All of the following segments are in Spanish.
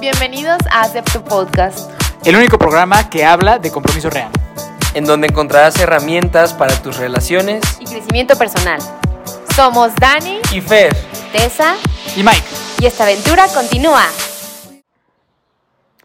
Bienvenidos a Acepto Podcast. El único programa que habla de compromiso real. en donde encontrarás herramientas para tus relaciones Y crecimiento personal. Somos Dani, y Fer. Tessa Y Mike. y esta aventura continúa.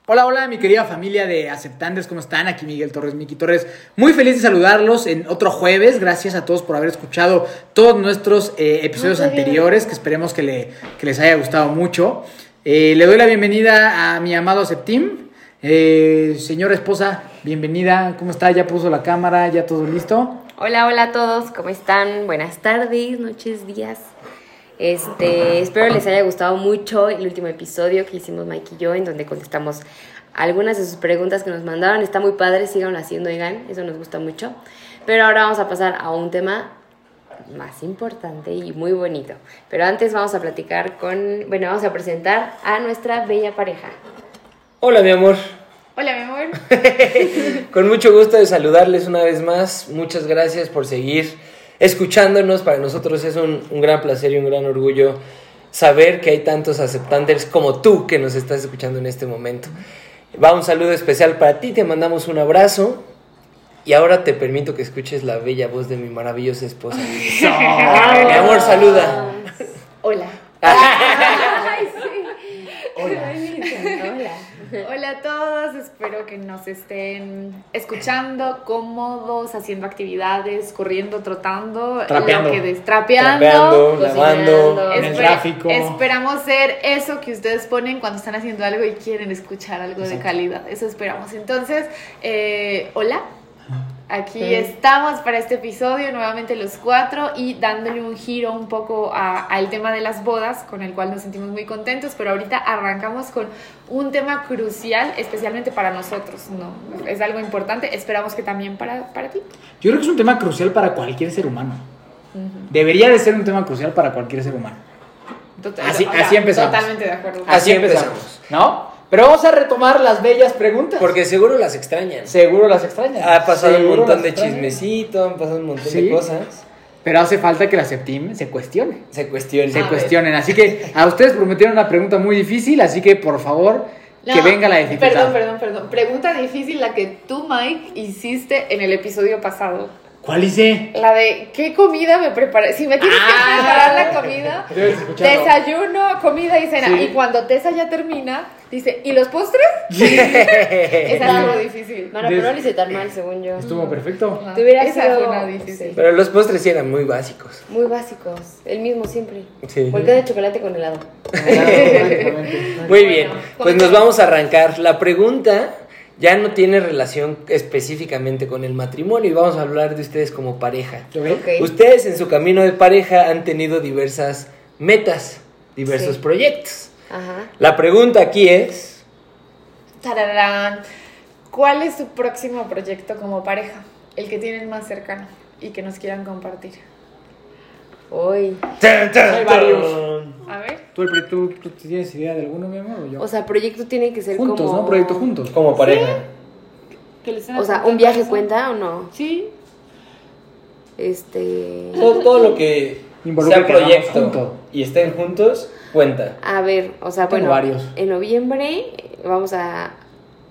Hola, hola, mi querida familia de aceptantes, ¿cómo están? Aquí Miguel Torres, Miki Torres. Muy feliz de saludarlos en otro jueves. Gracias a todos por haber escuchado todos nuestros eh, episodios anteriores, que esperemos que, le- que les haya gustado mucho. Eh, le doy la bienvenida a mi amado Septim. Eh, señora esposa, bienvenida. ¿Cómo está? ¿Ya puso la cámara? ¿Ya todo listo? Hola, hola a todos, ¿cómo están? Buenas tardes, noches, días. Este, espero les haya gustado mucho el último episodio que hicimos Mike y yo, en donde contestamos algunas de sus preguntas que nos mandaron. Está muy padre, síganlo haciendo, oigan, eso nos gusta mucho. Pero ahora vamos a pasar a un tema más importante y muy bonito. Pero antes vamos a platicar con, bueno, vamos a presentar a nuestra bella pareja. Hola, mi amor. Hola, mi amor. Con mucho gusto de saludarles una vez más. Muchas gracias por seguir escuchándonos. Para nosotros es un, un gran placer y un gran orgullo saber que hay tantos aceptantes como tú que nos estás escuchando en este momento. Va un saludo especial para ti, te mandamos un abrazo. Y ahora te permito que escuches la bella voz de mi maravillosa esposa. mi amor, saluda. Hola. Hola. Hola a todos, espero que nos estén escuchando, cómodos, haciendo actividades, corriendo, trotando, Trapeando. lo que des- trapeando. Trapeando, lavando. En el tráfico. Esperamos ser eso que ustedes ponen cuando están haciendo algo y quieren escuchar algo de calidad. Eso esperamos. Entonces, eh, hola. Aquí estamos para este episodio, nuevamente los cuatro, y dándole un giro un poco a- al tema de las bodas, con el cual nos sentimos muy contentos, pero ahorita arrancamos con un tema crucial, especialmente para nosotros, ¿no? Es algo importante, esperamos que también para, para ti. Yo creo que es un tema crucial para cualquier ser humano. Debería de ser un tema crucial para cualquier ser humano. Total- Así- o sea, así empezamos. Totalmente de acuerdo. Así empezamos. ¿No? Pero vamos a retomar las bellas preguntas. Porque seguro las extrañan. seguro las extrañan. Ha pasado un montón de extrañan. chismecito, han pasado un montón Sí. de cosas. Pero hace falta que la Septim se cuestione. Se cuestiona. Se A ver. cuestionen. Así que a ustedes prometieron una pregunta muy difícil, así que por favor, que venga la dificultad. Perdón, perdón, perdón. Pregunta difícil la que tú, Mike, hiciste en el episodio pasado. ¿Cuál hice? La de ¿qué comida me preparé? Si me tienes Ah. que preparar la comida, desayuno, comida y cena. Sí. Y cuando Tessa ya termina, dice, ¿y los postres? es algo difícil. Bueno, pero no lo hice tan mal, según yo. Estuvo perfecto. Ajá. Te hubiera Esa sido- fue una difícil. sí. Pero los postres sí eran muy básicos. Muy básicos, el mismo siempre. Sí. Volcán de chocolate con helado. Muy bien, pues nos vamos a arrancar. La pregunta ya no tiene relación específicamente con el matrimonio y vamos a hablar de ustedes como pareja. Ok. Ustedes en su camino de pareja han tenido diversas metas, diversos Sí. proyectos. Ajá. La pregunta aquí es, Tararán. ¿Cuál es su próximo proyecto como pareja? El que tienen más cercano y que nos quieran compartir. Uy. Hay varios. A ver. ¿Tú, el- tú- tú tienes idea de alguno, mi amor, o yo? O sea, proyecto tiene que ser juntos, como... ¿no? Proyecto juntos. como pareja. Que les estén O sea, ¿un viaje cuenta o no? Sí. Este... Todo, todo lo que Involucre sea proyecto y estén juntos, cuenta. A ver, o sea, Tengo bueno, varios. en noviembre vamos a,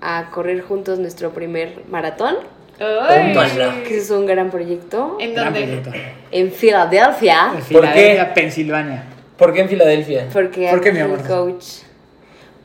a correr juntos nuestro primer maratón, Es un gran proyecto, ¿En Gran dónde? proyecto. en Filadelfia, En Filadelfia, Pensilvania. ¿Por qué en Filadelfia? porque ¿Por qué, mi amor? coach,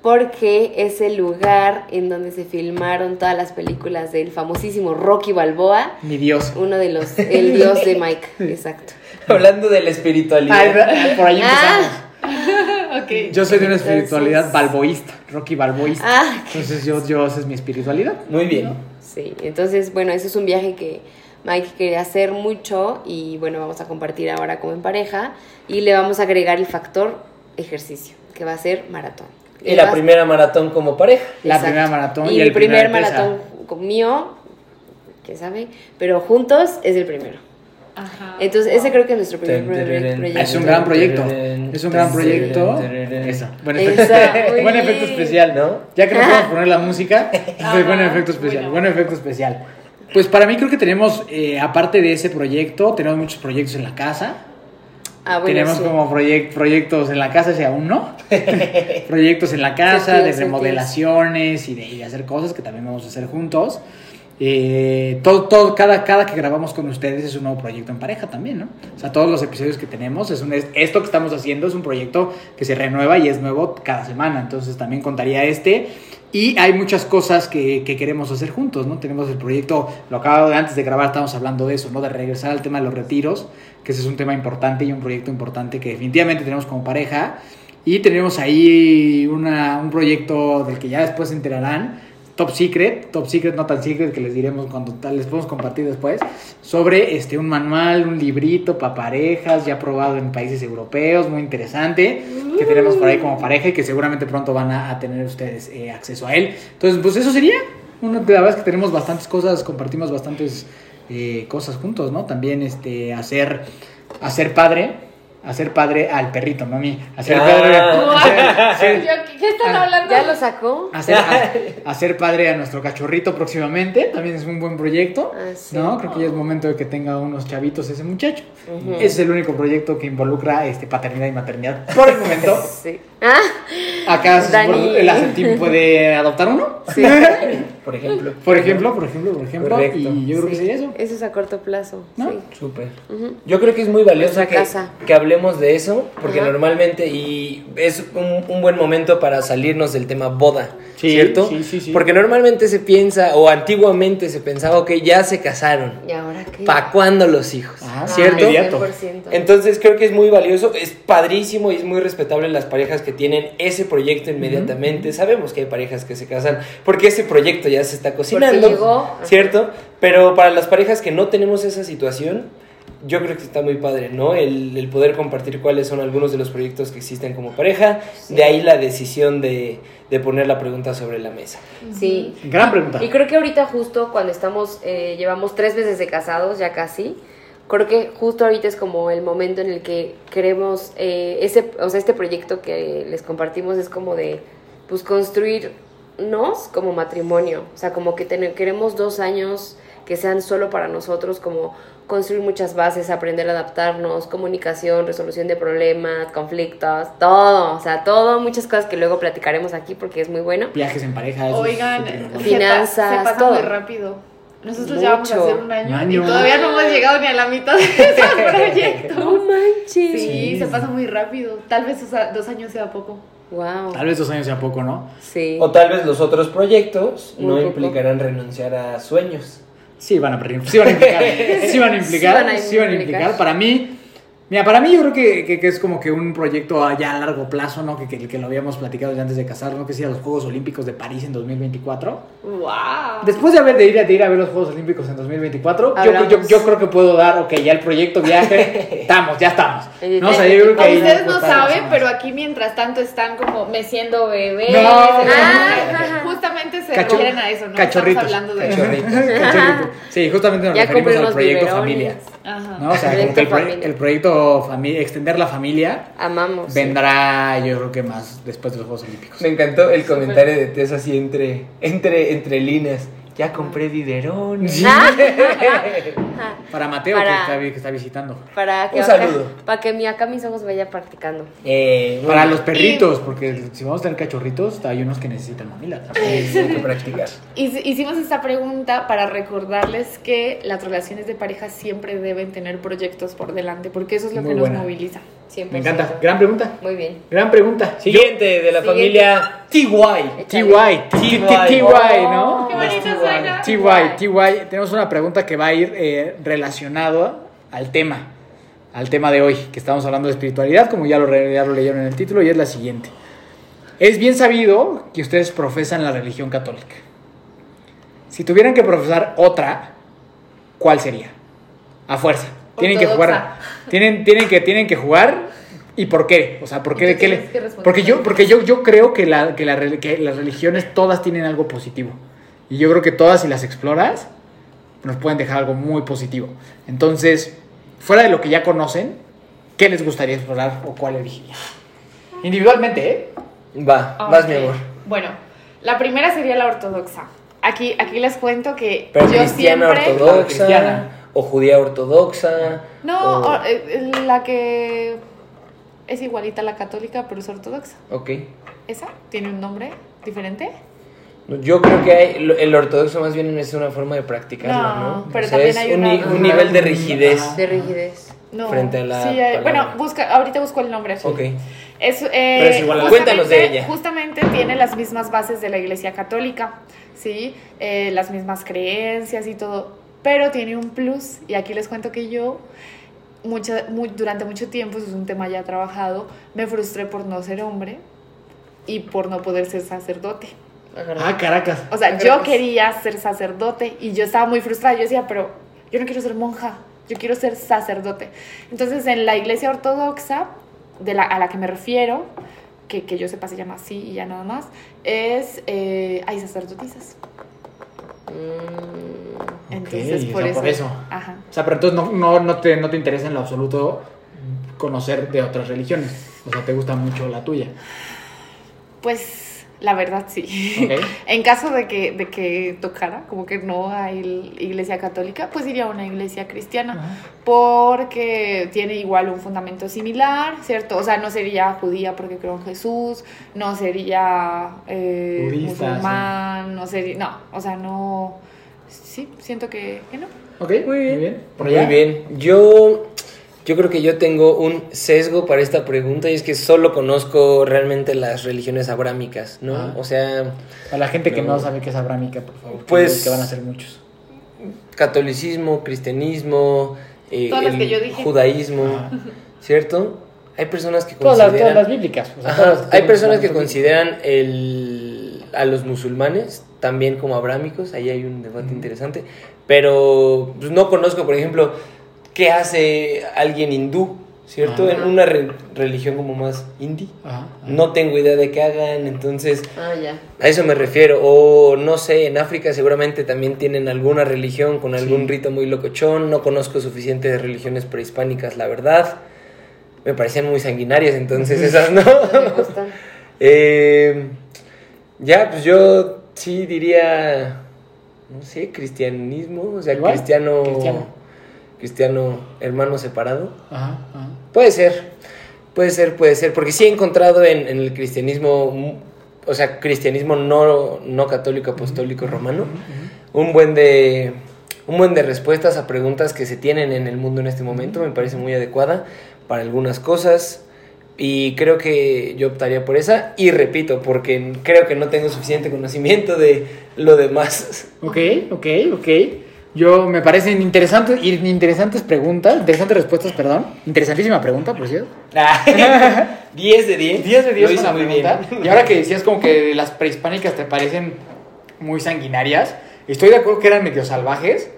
porque es el lugar en donde se filmaron todas las películas del famosísimo Rocky Balboa, Mi Dios. uno de los, el dios de Mike, exacto. Hablando de la espiritualidad. Por ahí empezamos. Ah, ok. Yo soy de una Entonces- espiritualidad balboísta, Rocky balboísta. Ah, Entonces yo, yo, esa es mi espiritualidad. Muy bien. Sí, entonces, bueno, ese es un viaje que Mike quería hacer mucho y bueno, vamos a compartir ahora como en pareja y le vamos a agregar el factor ejercicio, que va a ser maratón. Y Él la va- primera maratón como pareja. La primera maratón y, y el primer primer maratón con- mío, quién sabe, pero juntos es el primero. Ajá. Entonces, ese creo que es nuestro primer proyecto. Es un gran proyecto. Es un gran proyecto. Eso. Buen Esa, efecto, buen especial, ¿No? Ya que no podemos poner la música, buen efecto especial. Buen efecto especial. Pues para mí creo que tenemos, eh, aparte de ese proyecto, tenemos muchos proyectos en la casa. Ah, bueno, tenemos sí. como proyec- proyectos en la casa, si aún no. proyectos en la casa, de remodelaciones y de, y de hacer cosas que también vamos a hacer juntos. Eh, todo, todo, cada, cada que grabamos con ustedes es un nuevo proyecto en pareja también, ¿no? O sea, todos los episodios que tenemos, es un, es- esto que estamos haciendo es un proyecto que se renueva y es nuevo cada semana, entonces también contaría este. Y hay muchas cosas que, que queremos hacer juntos, ¿no? Tenemos el proyecto, lo acabo de antes de grabar, estábamos hablando de eso, ¿no? De regresar al tema de los retiros, que ese es un tema importante y un proyecto importante que definitivamente tenemos como pareja. Y tenemos ahí una, un proyecto del que ya después se enterarán, Top Secret, Top Secret, no tan secret, que les diremos cuando les podemos compartir después, sobre este, un manual, un librito para parejas, ya probado en países europeos, muy interesante, que tenemos por ahí como pareja y que seguramente pronto van a, a tener ustedes eh, acceso a él. Entonces, pues eso sería. Una, la verdad es que tenemos bastantes cosas, compartimos bastantes eh, cosas juntos, ¿no? También este, hacer, hacer padre. Hacer padre al perrito, no a mí. Hacer Ah. padre. What? hacer- hacer- Yo, ¿Qué, qué están Ah, hablando? ¿Ya lo sacó? Hacer, a- hacer padre a nuestro cachorrito próximamente, también es un buen proyecto, Ah, sí. ¿no? Creo que ya es momento de que tenga unos chavitos ese muchacho. Ese es el único proyecto que involucra este, paternidad y maternidad. Por el momento, Sí. Ah, acá el Acentim puede adoptar uno, sí. Por ejemplo. por ejemplo, por ejemplo, por ejemplo, Correcto. y yo creo que sería eso. Eso es a corto plazo. ¿No? Sí. Súper. Yo creo que es muy valioso que, que hablemos de eso, porque Ajá. normalmente, y es un, un buen momento para salirnos del tema boda, Sí, ¿cierto? sí, sí, sí. Porque normalmente se piensa, o antiguamente se pensaba, que ya se casaron. ¿Y ahora qué? ¿Para cuándo los hijos? Ah, ¿Cierto? inmediato. 100%. Entonces creo que es muy valioso, es padrísimo y es muy respetable las parejas que tienen ese proyecto inmediatamente. Sabemos que hay parejas que se casan porque ese proyecto ya se está cocinando, llegó. ¿cierto? Pero para las parejas que no tenemos esa situación, yo creo que está muy padre, ¿no? El, el poder compartir cuáles son algunos de los proyectos que existen como pareja, de ahí la decisión de, de poner la pregunta sobre la mesa. Sí. Gran pregunta. Y creo que ahorita justo cuando estamos, eh, llevamos tres meses de casados, ya casi, creo que justo ahorita es como el momento en el que queremos, eh, ese, o sea, este proyecto que les compartimos es como de, pues, construirnos como matrimonio. O sea, como que tener- queremos dos años que sean solo para nosotros, como construir muchas bases, aprender a adaptarnos, comunicación, resolución de problemas, conflictos, todo, o sea, todo, muchas cosas que luego platicaremos aquí porque es muy bueno. Viajes en pareja. eso es Oigan, súper se, pa- Finanzas, se pasa todo. muy rápido. Nosotros ya vamos a hacer un año, Un año. y todavía no hemos llegado ni a la mitad de ese proyecto. No manches. Sí, Sí. se pasa muy rápido. Tal vez o sea, dos años sea poco. Wow. Tal vez dos años sea poco, ¿no? Sí. O tal vez los otros proyectos Muy no poco. implicarán renunciar a sueños. Sí van a, per- sí van a implicar. Sí van a implicar. Sí van a sí van a implicar. implicar. Para mí, mira, para mí yo creo que, que- que es como que un proyecto ya a largo plazo, ¿no? Que, que, que lo habíamos platicado ya antes de casarnos, que es ir a los Juegos Olímpicos de París en 2024. ¡Wow! Después de, haber, de, ir, a- de ir a ver los Juegos Olímpicos en 2024, yo, yo, yo creo que puedo dar, ok, ya el proyecto viaje, estamos, ya estamos. No, o sea, yo creo que ahí Ustedes no saben, pero aquí mientras tanto están como meciendo bebés. No. Ah. Justamente se Cacho- refieren a eso, ¿no? cachorritos. Estamos hablando de Cachorritos. Cachorrito. Sí, justamente nos Ya referimos al proyecto biberones. familia. Ajá. ¿no? O sea, como Proyecto que el, familia. el proyecto extender la familia, Amamos. sí. vendrá yo creo que más después de los Juegos Olímpicos. Me encantó el comentario de Tess así entre, entre, entre líneas. Ya compré biberón. Para Mateo Para- Que, está, vi- que está visitando. Para que Un saludo. para que mi acá mis ojos vaya practicando. Eh, Para los perritos, porque si vamos a tener cachorritos, hay unos que necesitan mamila hay que practicar. Hic- Hicimos esta pregunta para recordarles que las relaciones de pareja siempre deben tener proyectos por delante, porque eso es lo Muy que nos buena. moviliza. 100%. Me encanta. Gran pregunta. Muy bien. Gran pregunta. Siguiente de la Siguiente. familia TY. TY, TY, TY, ¿no? ¡Qué bonito suena! TY, TY. Tenemos una pregunta que va a ir eh, relacionado al tema, al tema de hoy, que estamos hablando de espiritualidad, como ya lo, ya lo leyeron en el título, y es la siguiente. Es bien sabido que ustedes profesan la religión católica. Si tuvieran que profesar otra, ¿cuál sería? A fuerza. Tienen que jugar. Tienen, tienen, que, tienen que jugar. ¿Y por qué? O sea, ¿por qué? ¿De qué le-. Porque yo, porque yo, yo creo que, la, que, la que las religiones todas tienen algo positivo. Y yo creo que todas, si las exploras, nos pueden dejar algo muy positivo. Entonces, fuera de lo que ya conocen, ¿qué les gustaría explorar o cuál elegirían? Individualmente, ¿eh? Va, Ah, vas mi amor. Bueno, la primera sería la ortodoxa. Aquí, aquí les cuento que Pero yo cristiana siempre... ortodoxa. Cristiana. O judía ortodoxa. No, o- o- eh, la que es igualita a la católica, pero es ortodoxa. Ok. ¿Esa? ¿Tiene un nombre diferente? Yo creo que hay, el ortodoxo más bien es una forma de practicarlo, No, ¿no? pero O sea, también es hay un, una- un nivel de rigidez. Ajá. De rigidez. No. Frente a la Sí, eh, bueno, busca, ahorita busco el nombre. Ok. Es, eh, Pero es igual a la- Cuéntanos de justamente- ella. Justamente tiene las mismas bases de la Iglesia Católica, ¿sí? Eh, las mismas creencias y todo, pero tiene un plus, y aquí les cuento que yo, mucha, mu- durante mucho tiempo, eso es un tema ya trabajado, me frustré por no ser hombre y por no poder ser sacerdote. Ah, Caracas. O sea, yo quería ser sacerdote y yo estaba muy frustrada. Yo decía, pero yo no quiero ser monja, yo quiero ser sacerdote. Entonces, en la iglesia ortodoxa, de la, a la que me refiero, que, que yo sepa se llama así y ya nada más, es, eh, hay sacerdotisas. Mm, Entonces, o por, sea, eso, por eso. Ajá. O sea, pero entonces no, no, no, te, no te interesa en lo absoluto conocer de otras religiones. O sea, te gusta mucho la tuya. Pues la verdad sí. En caso de que, de que tocara, como que no hay iglesia católica, pues iría a una iglesia cristiana. Porque tiene igual un fundamento similar, ¿cierto? O sea, no sería judía porque creo en Jesús, no sería eh, Budista, musulmán, no sería, no, o sea, no, sí, siento que, que no. Ok, muy bien. ¿Por Muy bien. Yo, yo creo que yo tengo un sesgo para esta pregunta y es que solo conozco realmente las religiones abrámicas, ¿no? Ah. O sea, A la gente que no No. sabe qué es abrámica, por favor. Pues- Que van a ser muchos. catolicismo, cristianismo, eh, el judaísmo, Ajá. ¿cierto? Hay personas que Todas las, consideran... todas las bíblicas. o sea, Ajá, todas las Hay tienen personas que consideran el, a los musulmanes también como abrámicos, ahí hay un debate interesante, pero pues, no conozco, por ejemplo, qué hace alguien hindú, ¿cierto? Ajá. En una re- religión como más indie. Ajá, ajá. No tengo idea de qué hagan, entonces Ah, ya. a eso me refiero. O no sé, en África seguramente también tienen alguna religión con algún Sí. rito muy locochón. No conozco suficientes religiones prehispánicas, la verdad. Me parecían muy sanguinarias, entonces esas no. No me gustan. Eh, ya, pues yo sí diría, no sé, cristianismo, o sea, Igual, cristiano, cristiano. cristiano, hermano separado. Ajá, ajá. Puede ser, puede ser, puede ser, porque sí he encontrado en, en el cristianismo, o sea, cristianismo no, no católico, apostólico, romano, un buen de un buen de respuestas a preguntas que se tienen en el mundo en este momento, me parece muy adecuada para algunas cosas y creo que yo optaría por esa y repito, porque creo que no tengo suficiente conocimiento de lo demás. Ok, ok, ok. Yo me parecen interesantes, interesantes preguntas, interesantes respuestas, perdón. Interesantísima pregunta, por cierto. 10 de 10. 10 de 10 Lo hizo con la muy pregunta. bien. Y ahora que decías como que las prehispánicas te parecen muy sanguinarias, estoy de acuerdo que eran medio salvajes,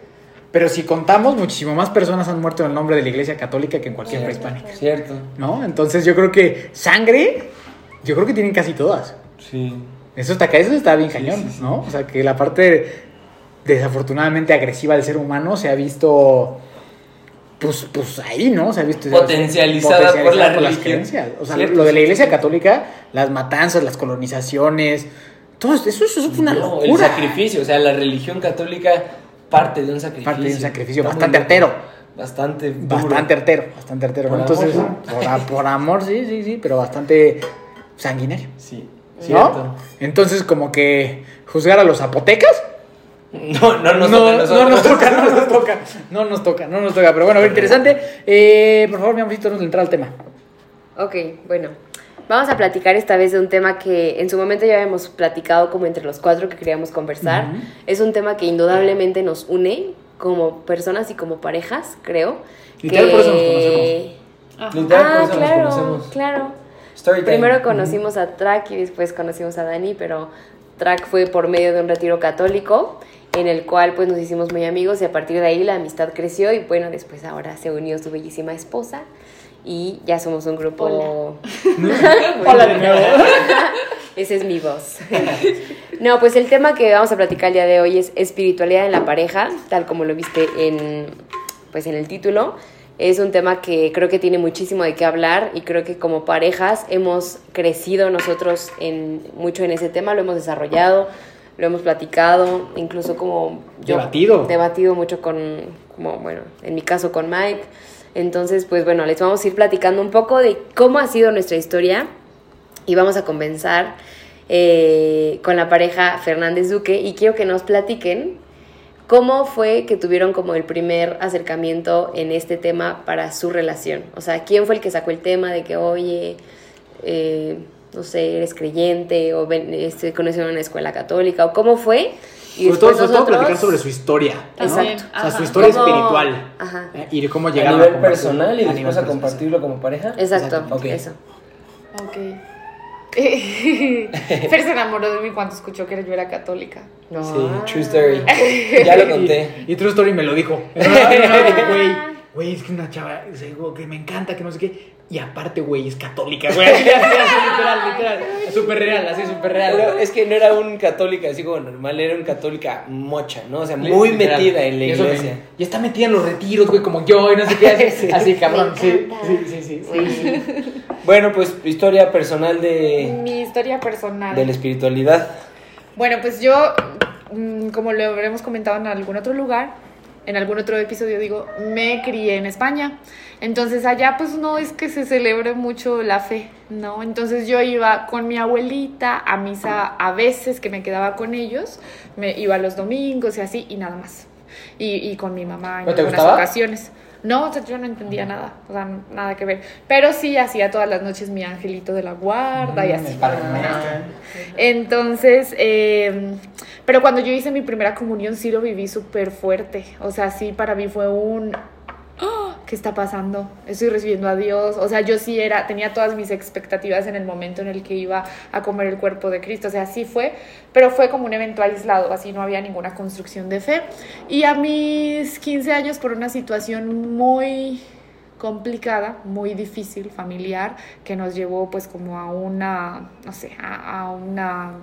pero si contamos, muchísimo más personas han muerto en el nombre de la iglesia católica que en cualquier prehispánica. Cierto. ¿No? Entonces yo creo que sangre, yo creo que tienen casi todas. Sí. Eso está, eso está bien Sí, cañón, sí, sí. ¿no? O sea, que la parte desafortunadamente agresiva del ser humano se ha visto, pues, pues ahí, ¿no? Se ha visto Potencializada por la las religión. creencias. O sea, Cierto, lo de la iglesia católica, las matanzas, las colonizaciones, todo eso, eso, eso fue una No, el locura. sacrificio, o sea, la religión católica parte de un sacrificio. Parte de un sacrificio Está bastante artero. Bastante duro. Bastante artero, bastante artero. Por Entonces, amor. por, a- por amor, sí, sí, sí, pero bastante sanguinario. Sí, ¿no? cierto. Entonces, como que juzgar a los zapotecas No, no nos no, toca no nos toca, no nos toca, no nos toca, no nos toca. Pero bueno, interesante. Eh, por favor, mi amorcito, nos entrar al tema. Ok, bueno. Vamos a platicar esta vez de un tema que en su momento ya habíamos platicado como entre los cuatro que queríamos conversar. Ujú. Es un tema que indudablemente nos une como personas y como parejas, creo. Literal, que- por eso nos conocemos. Ajá. Literal, por Ah, eso nos claro, conocemos. claro. Story time. Primero conocimos a Track y después conocimos a Dani, pero Track fue por medio de un retiro católico en el cual pues nos hicimos muy amigos y a partir de ahí la amistad creció y bueno, después ahora se unió su bellísima esposa y ya somos un grupo... Hola de nuevo. Esa es mi voz. No, pues el tema que vamos a platicar el día de hoy es espiritualidad en la pareja, tal como lo viste en, pues en el título. Es un tema que creo que tiene muchísimo de qué hablar y creo que como parejas hemos crecido nosotros en, mucho en ese tema, lo hemos desarrollado, lo hemos platicado, incluso como yo Debatido. debatido mucho con, como bueno, en mi caso con Mike. Entonces, pues bueno, les vamos a ir platicando un poco de cómo ha sido nuestra historia y vamos a comenzar eh, con la pareja Fernández Duque y quiero que nos platiquen cómo fue que tuvieron como el primer acercamiento en este tema para su relación. O sea, quién fue el que sacó el tema de que, oye, eh, no sé, eres creyente o ven, este, conocieron una escuela católica o cómo fue. Y Sobre todo, después sobre todo platicar sobre su historia. ¿no? Exacto. O sea, su historia ¿Cómo- espiritual. Ajá. ¿eh? Y de cómo A llegaron nivel compartir- personal y a nivel después a personal. compartirlo como pareja. Exacto, Exacto, ok. eso. Ok. Fer se enamoró de mí cuando escuchó que yo era católica. No. Sí, true story. Ya lo conté. Y, y True Story me lo dijo. No, no, no, no, Güey, güey, es que una chava, o sea, digo, que me encanta, que no sé qué. Y aparte, güey, es católica, güey. Así, así, así, literal, literal. Súper real, así, súper real. Pero es que no era un católica así como normal, era un católica mocha, ¿no? O sea, muy Literal. metida en la iglesia. Y está metida en los retiros, güey, como yo, y no sé qué. Así, así cabrón. Me Sí, encanta. sí, sí, sí. Sí. Bueno, pues historia personal de, Mi historia personal. de la espiritualidad. Bueno, pues yo, mm, como lo habremos comentado en algún otro lugar, en algún otro episodio, digo, me crié en España. Entonces allá pues no es que se celebre mucho la fe, ¿no? Entonces yo iba con mi abuelita a misa a veces que me quedaba con ellos, me iba los domingos y así y nada más. Y, y con mi mamá en ¿No te algunas ocasiones. No, o sea, yo no entendía nada, o sea, nada que ver. Pero sí hacía todas las noches mi angelito de la guarda y Mm, así. Ah. Entonces, eh, pero cuando yo hice mi primera comunión sí lo viví súper fuerte. O sea, sí para mí fue un... ¿Qué está pasando? Estoy recibiendo a Dios. O sea, yo sí era, tenía todas mis expectativas en el momento en el que iba a comer el cuerpo de Cristo. O sea, sí fue, pero fue como un evento aislado, así no había ninguna construcción de fe. Y a mis 15 años, por una situación muy complicada, muy difícil, familiar, que nos llevó pues como a una, no sé, a una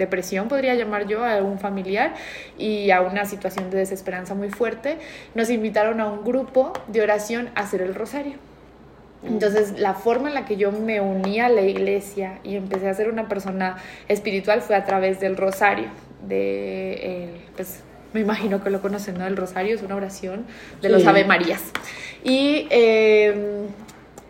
depresión, podría llamar yo, a un familiar y a una situación de desesperanza muy fuerte, nos invitaron a un grupo de oración a hacer el rosario. Entonces, la forma en la que yo me uní a la iglesia y empecé a ser una persona espiritual fue a través del rosario, de, eh, pues, me imagino que lo conocen, ¿no? El rosario es una oración de los. Ave Marías. Y, eh,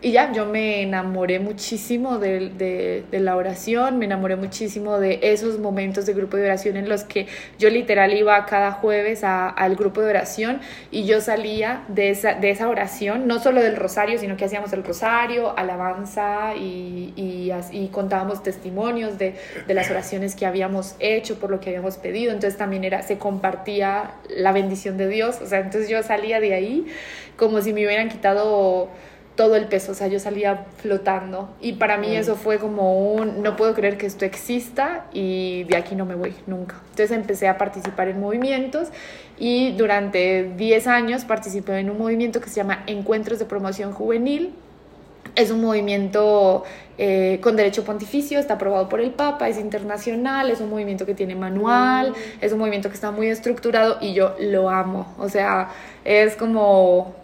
y ya, yo me enamoré muchísimo de, de- la oración, me enamoré muchísimo de esos momentos de grupo de oración en los que yo literal iba cada jueves al grupo de oración y yo salía de esa, de esa oración, no solo del rosario, sino que hacíamos el rosario, alabanza y, y, y contábamos testimonios de, de las oraciones que habíamos hecho, por lo que habíamos pedido, entonces también era, se compartía la bendición de Dios, o sea, entonces yo salía de ahí como si me hubieran quitado todo el peso, o sea, yo salía flotando y para mí eso fue como un, no puedo creer que esto exista y de aquí no me voy nunca. Entonces empecé a participar en movimientos y durante 10 años participé en un movimiento que se llama Encuentros de Promoción Juvenil. Es un movimiento eh, con derecho pontificio, está aprobado por el Papa, es internacional, es un movimiento que tiene manual, es un movimiento que está muy estructurado y yo lo amo. O sea, es como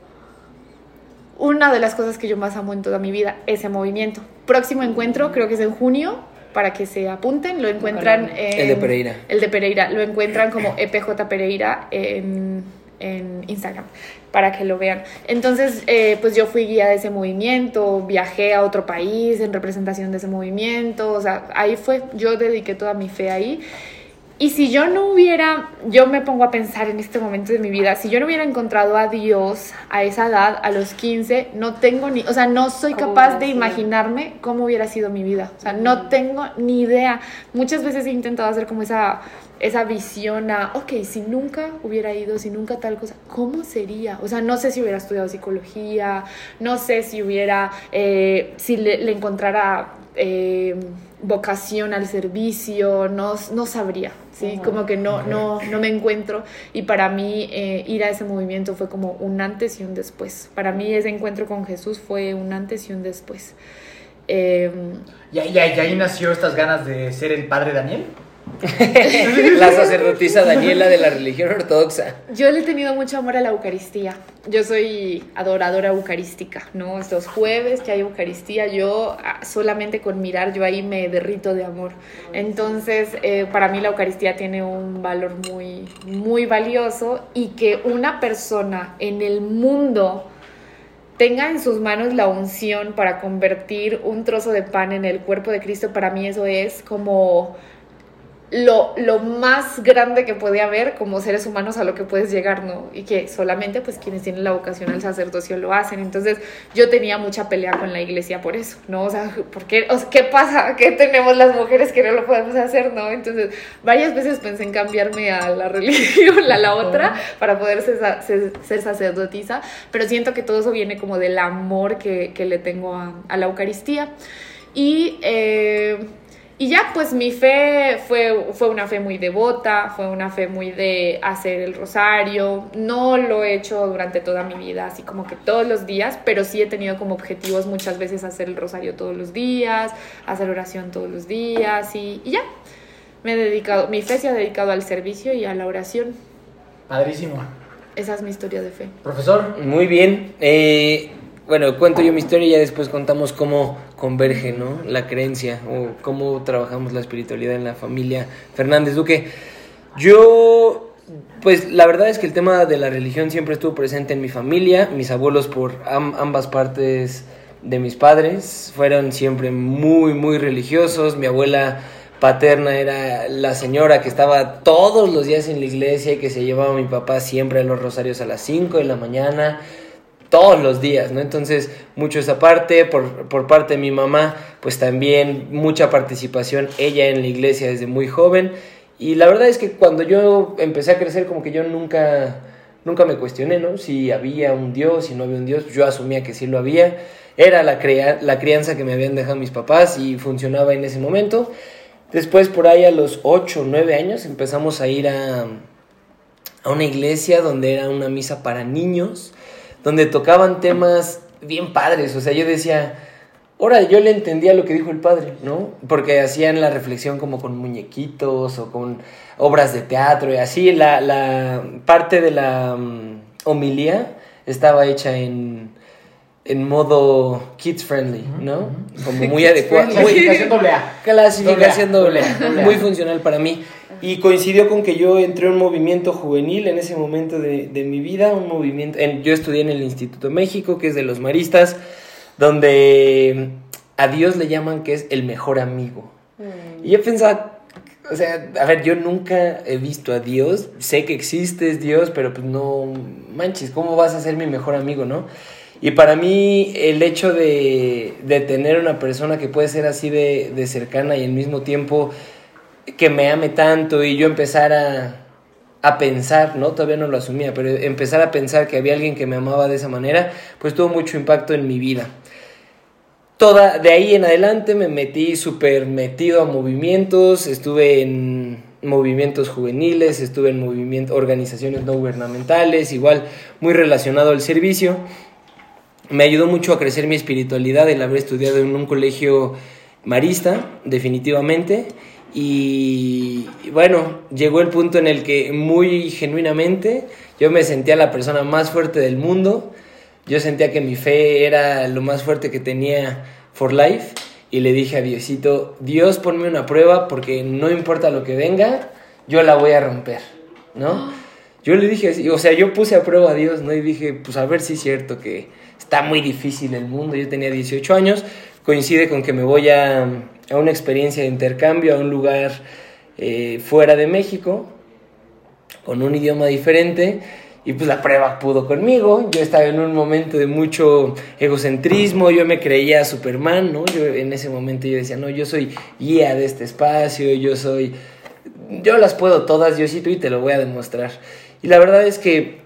una de las cosas que yo más amo en toda mi vida, ese movimiento. Próximo encuentro, creo que es en junio, para que se apunten, lo encuentran en... El de Pereira. El de Pereira, lo encuentran como EPJ Pereira en, en Instagram, para que lo vean. Entonces, eh, pues yo fui guía de ese movimiento, viajé a otro país en representación de ese movimiento, o sea, ahí fue, yo dediqué toda mi fe ahí. Y si yo no hubiera, yo me pongo a pensar en este momento de mi vida, si yo no hubiera encontrado a Dios a esa edad, a los 15, no tengo ni, o sea, no soy ¿Cómo capaz de imaginarme cómo hubiera sido mi vida. O sea, no tengo ni idea. Muchas veces he intentado hacer como esa, esa visión a, ok, si nunca hubiera ido, si nunca tal cosa, ¿cómo sería? O sea, no sé si hubiera estudiado psicología, no sé si hubiera, eh, si le, le encontrara... eh, vocación al servicio, no, no sabría, ¿sí? Como que no, no, no me encuentro y para mí eh, ir a ese movimiento fue como un antes y un después. Para mí ese encuentro con Jesús fue un antes y un después. Eh, ¿Y, ahí- y ahí- y ahí nació estas ganas de ser el padre Daniel? la sacerdotisa Daniela de la religión ortodoxa. Yo le he tenido mucho amor a la Eucaristía. Yo soy adoradora eucarística, ¿no? Estos jueves que hay Eucaristía, yo ah, solamente con mirar, yo ahí me derrito de amor. Entonces, eh, para mí la Eucaristía tiene un valor muy, muy valioso y que una persona en el mundo tenga en sus manos la unción para convertir un trozo de pan en el cuerpo de Cristo, para mí eso es como lo, lo, más grande que puede haber como seres humanos a lo que puedes llegar, ¿no? Y que solamente pues quienes tienen la vocación al sacerdocio lo hacen. Entonces yo tenía mucha pelea con la iglesia por eso, ¿no? O sea, ¿por qué, o sea, ¿qué pasa? ¿Qué tenemos las mujeres que no lo podemos hacer, ¿no? Entonces varias veces pensé en cambiarme a la religión, a la otra, para poder ser, ser, sacerdotisa, pero siento que todo eso viene como del amor que, que le tengo a, a la Eucaristía. Y... Eh, y ya, pues mi fe fue, fue una fe muy devota, fue una fe muy de hacer el rosario. No lo he hecho durante toda mi vida, así como que todos los días, pero sí he tenido como objetivos muchas veces hacer el rosario todos los días, hacer oración todos los días y, y ya. Me he dedicado, mi fe se ha dedicado al servicio y a la oración. Padrísimo. Esa es mi historia de fe. Profesor. Muy bien. Eh, bueno, cuento yo mi historia y ya después contamos cómo converge, ¿no? La creencia o cómo trabajamos la espiritualidad en la familia Fernández Duque. Yo, pues la verdad es que el tema de la religión siempre estuvo presente en mi familia. Mis abuelos por ambas partes de mis padres fueron siempre muy, muy religiosos. Mi abuela paterna era la señora que estaba todos los días en la iglesia y que se llevaba a mi papá siempre a los rosarios a las 5 de la mañana todos los días, ¿no? Entonces, mucho esa parte, por, por, parte de mi mamá, pues también mucha participación, ella en la iglesia desde muy joven. Y la verdad es que cuando yo empecé a crecer, como que yo nunca, nunca me cuestioné, ¿no? Si había un Dios, si no había un Dios, yo asumía que sí lo había. Era la, la crianza que me habían dejado mis papás y funcionaba en ese momento. Después, por ahí a los 8 o 9 años, empezamos a ir a, a una iglesia donde era una misa para niños donde tocaban temas bien padres. O sea, yo decía, ahora yo le entendía lo que dijo el padre, ¿no? Porque hacían la reflexión como con muñequitos o con obras de teatro y así. La, la parte de la um, homilía estaba hecha en, en modo kids friendly, ¿no? Como muy adecuado. Clasificación doble A. Clasificación doble Muy funcional para mí. Y coincidió con que yo entré en un movimiento juvenil en ese momento de, de mi vida, un movimiento, en, yo estudié en el Instituto México, que es de los maristas, donde a Dios le llaman que es el mejor amigo. Mm. Y yo pensaba, o sea, a ver, yo nunca he visto a Dios, sé que existe Dios, pero pues no manches, ¿cómo vas a ser mi mejor amigo, no? Y para mí el hecho de, de tener una persona que puede ser así de, de cercana y al mismo tiempo que me ame tanto y yo empezar a, pensar, ¿no? Todavía no lo asumía, pero empezar a pensar que había alguien que me amaba de esa manera, pues tuvo mucho impacto en mi vida. Toda, de ahí en adelante me metí súper metido a movimientos, estuve en movimientos juveniles, estuve en movimientos, organizaciones no gubernamentales, igual muy relacionado al servicio. Me ayudó mucho a crecer mi espiritualidad el haber estudiado en un colegio marista, definitivamente. Y, bueno, llegó el punto en el que muy genuinamente yo me sentía la persona más fuerte del mundo. Yo sentía que mi fe era lo más fuerte que tenía for life. Y le dije a Diosito, Dios ponme una prueba porque no importa lo que venga, yo la voy a romper, ¿no? Yo le dije así, o sea, yo puse a prueba a Dios, ¿no? Y dije, pues a ver si es cierto que está muy difícil el mundo. Yo tenía 18 años, coincide con que me voy a, a una experiencia de intercambio a un lugar eh, fuera de México, con un idioma diferente, y pues la prueba pudo conmigo. Yo estaba en un momento de mucho egocentrismo, yo me creía Superman, ¿no? Yo en ese momento yo decía, no, yo soy guía de este espacio, yo soy... Yo las puedo todas, Diosito, y te lo voy a demostrar. Y la verdad es que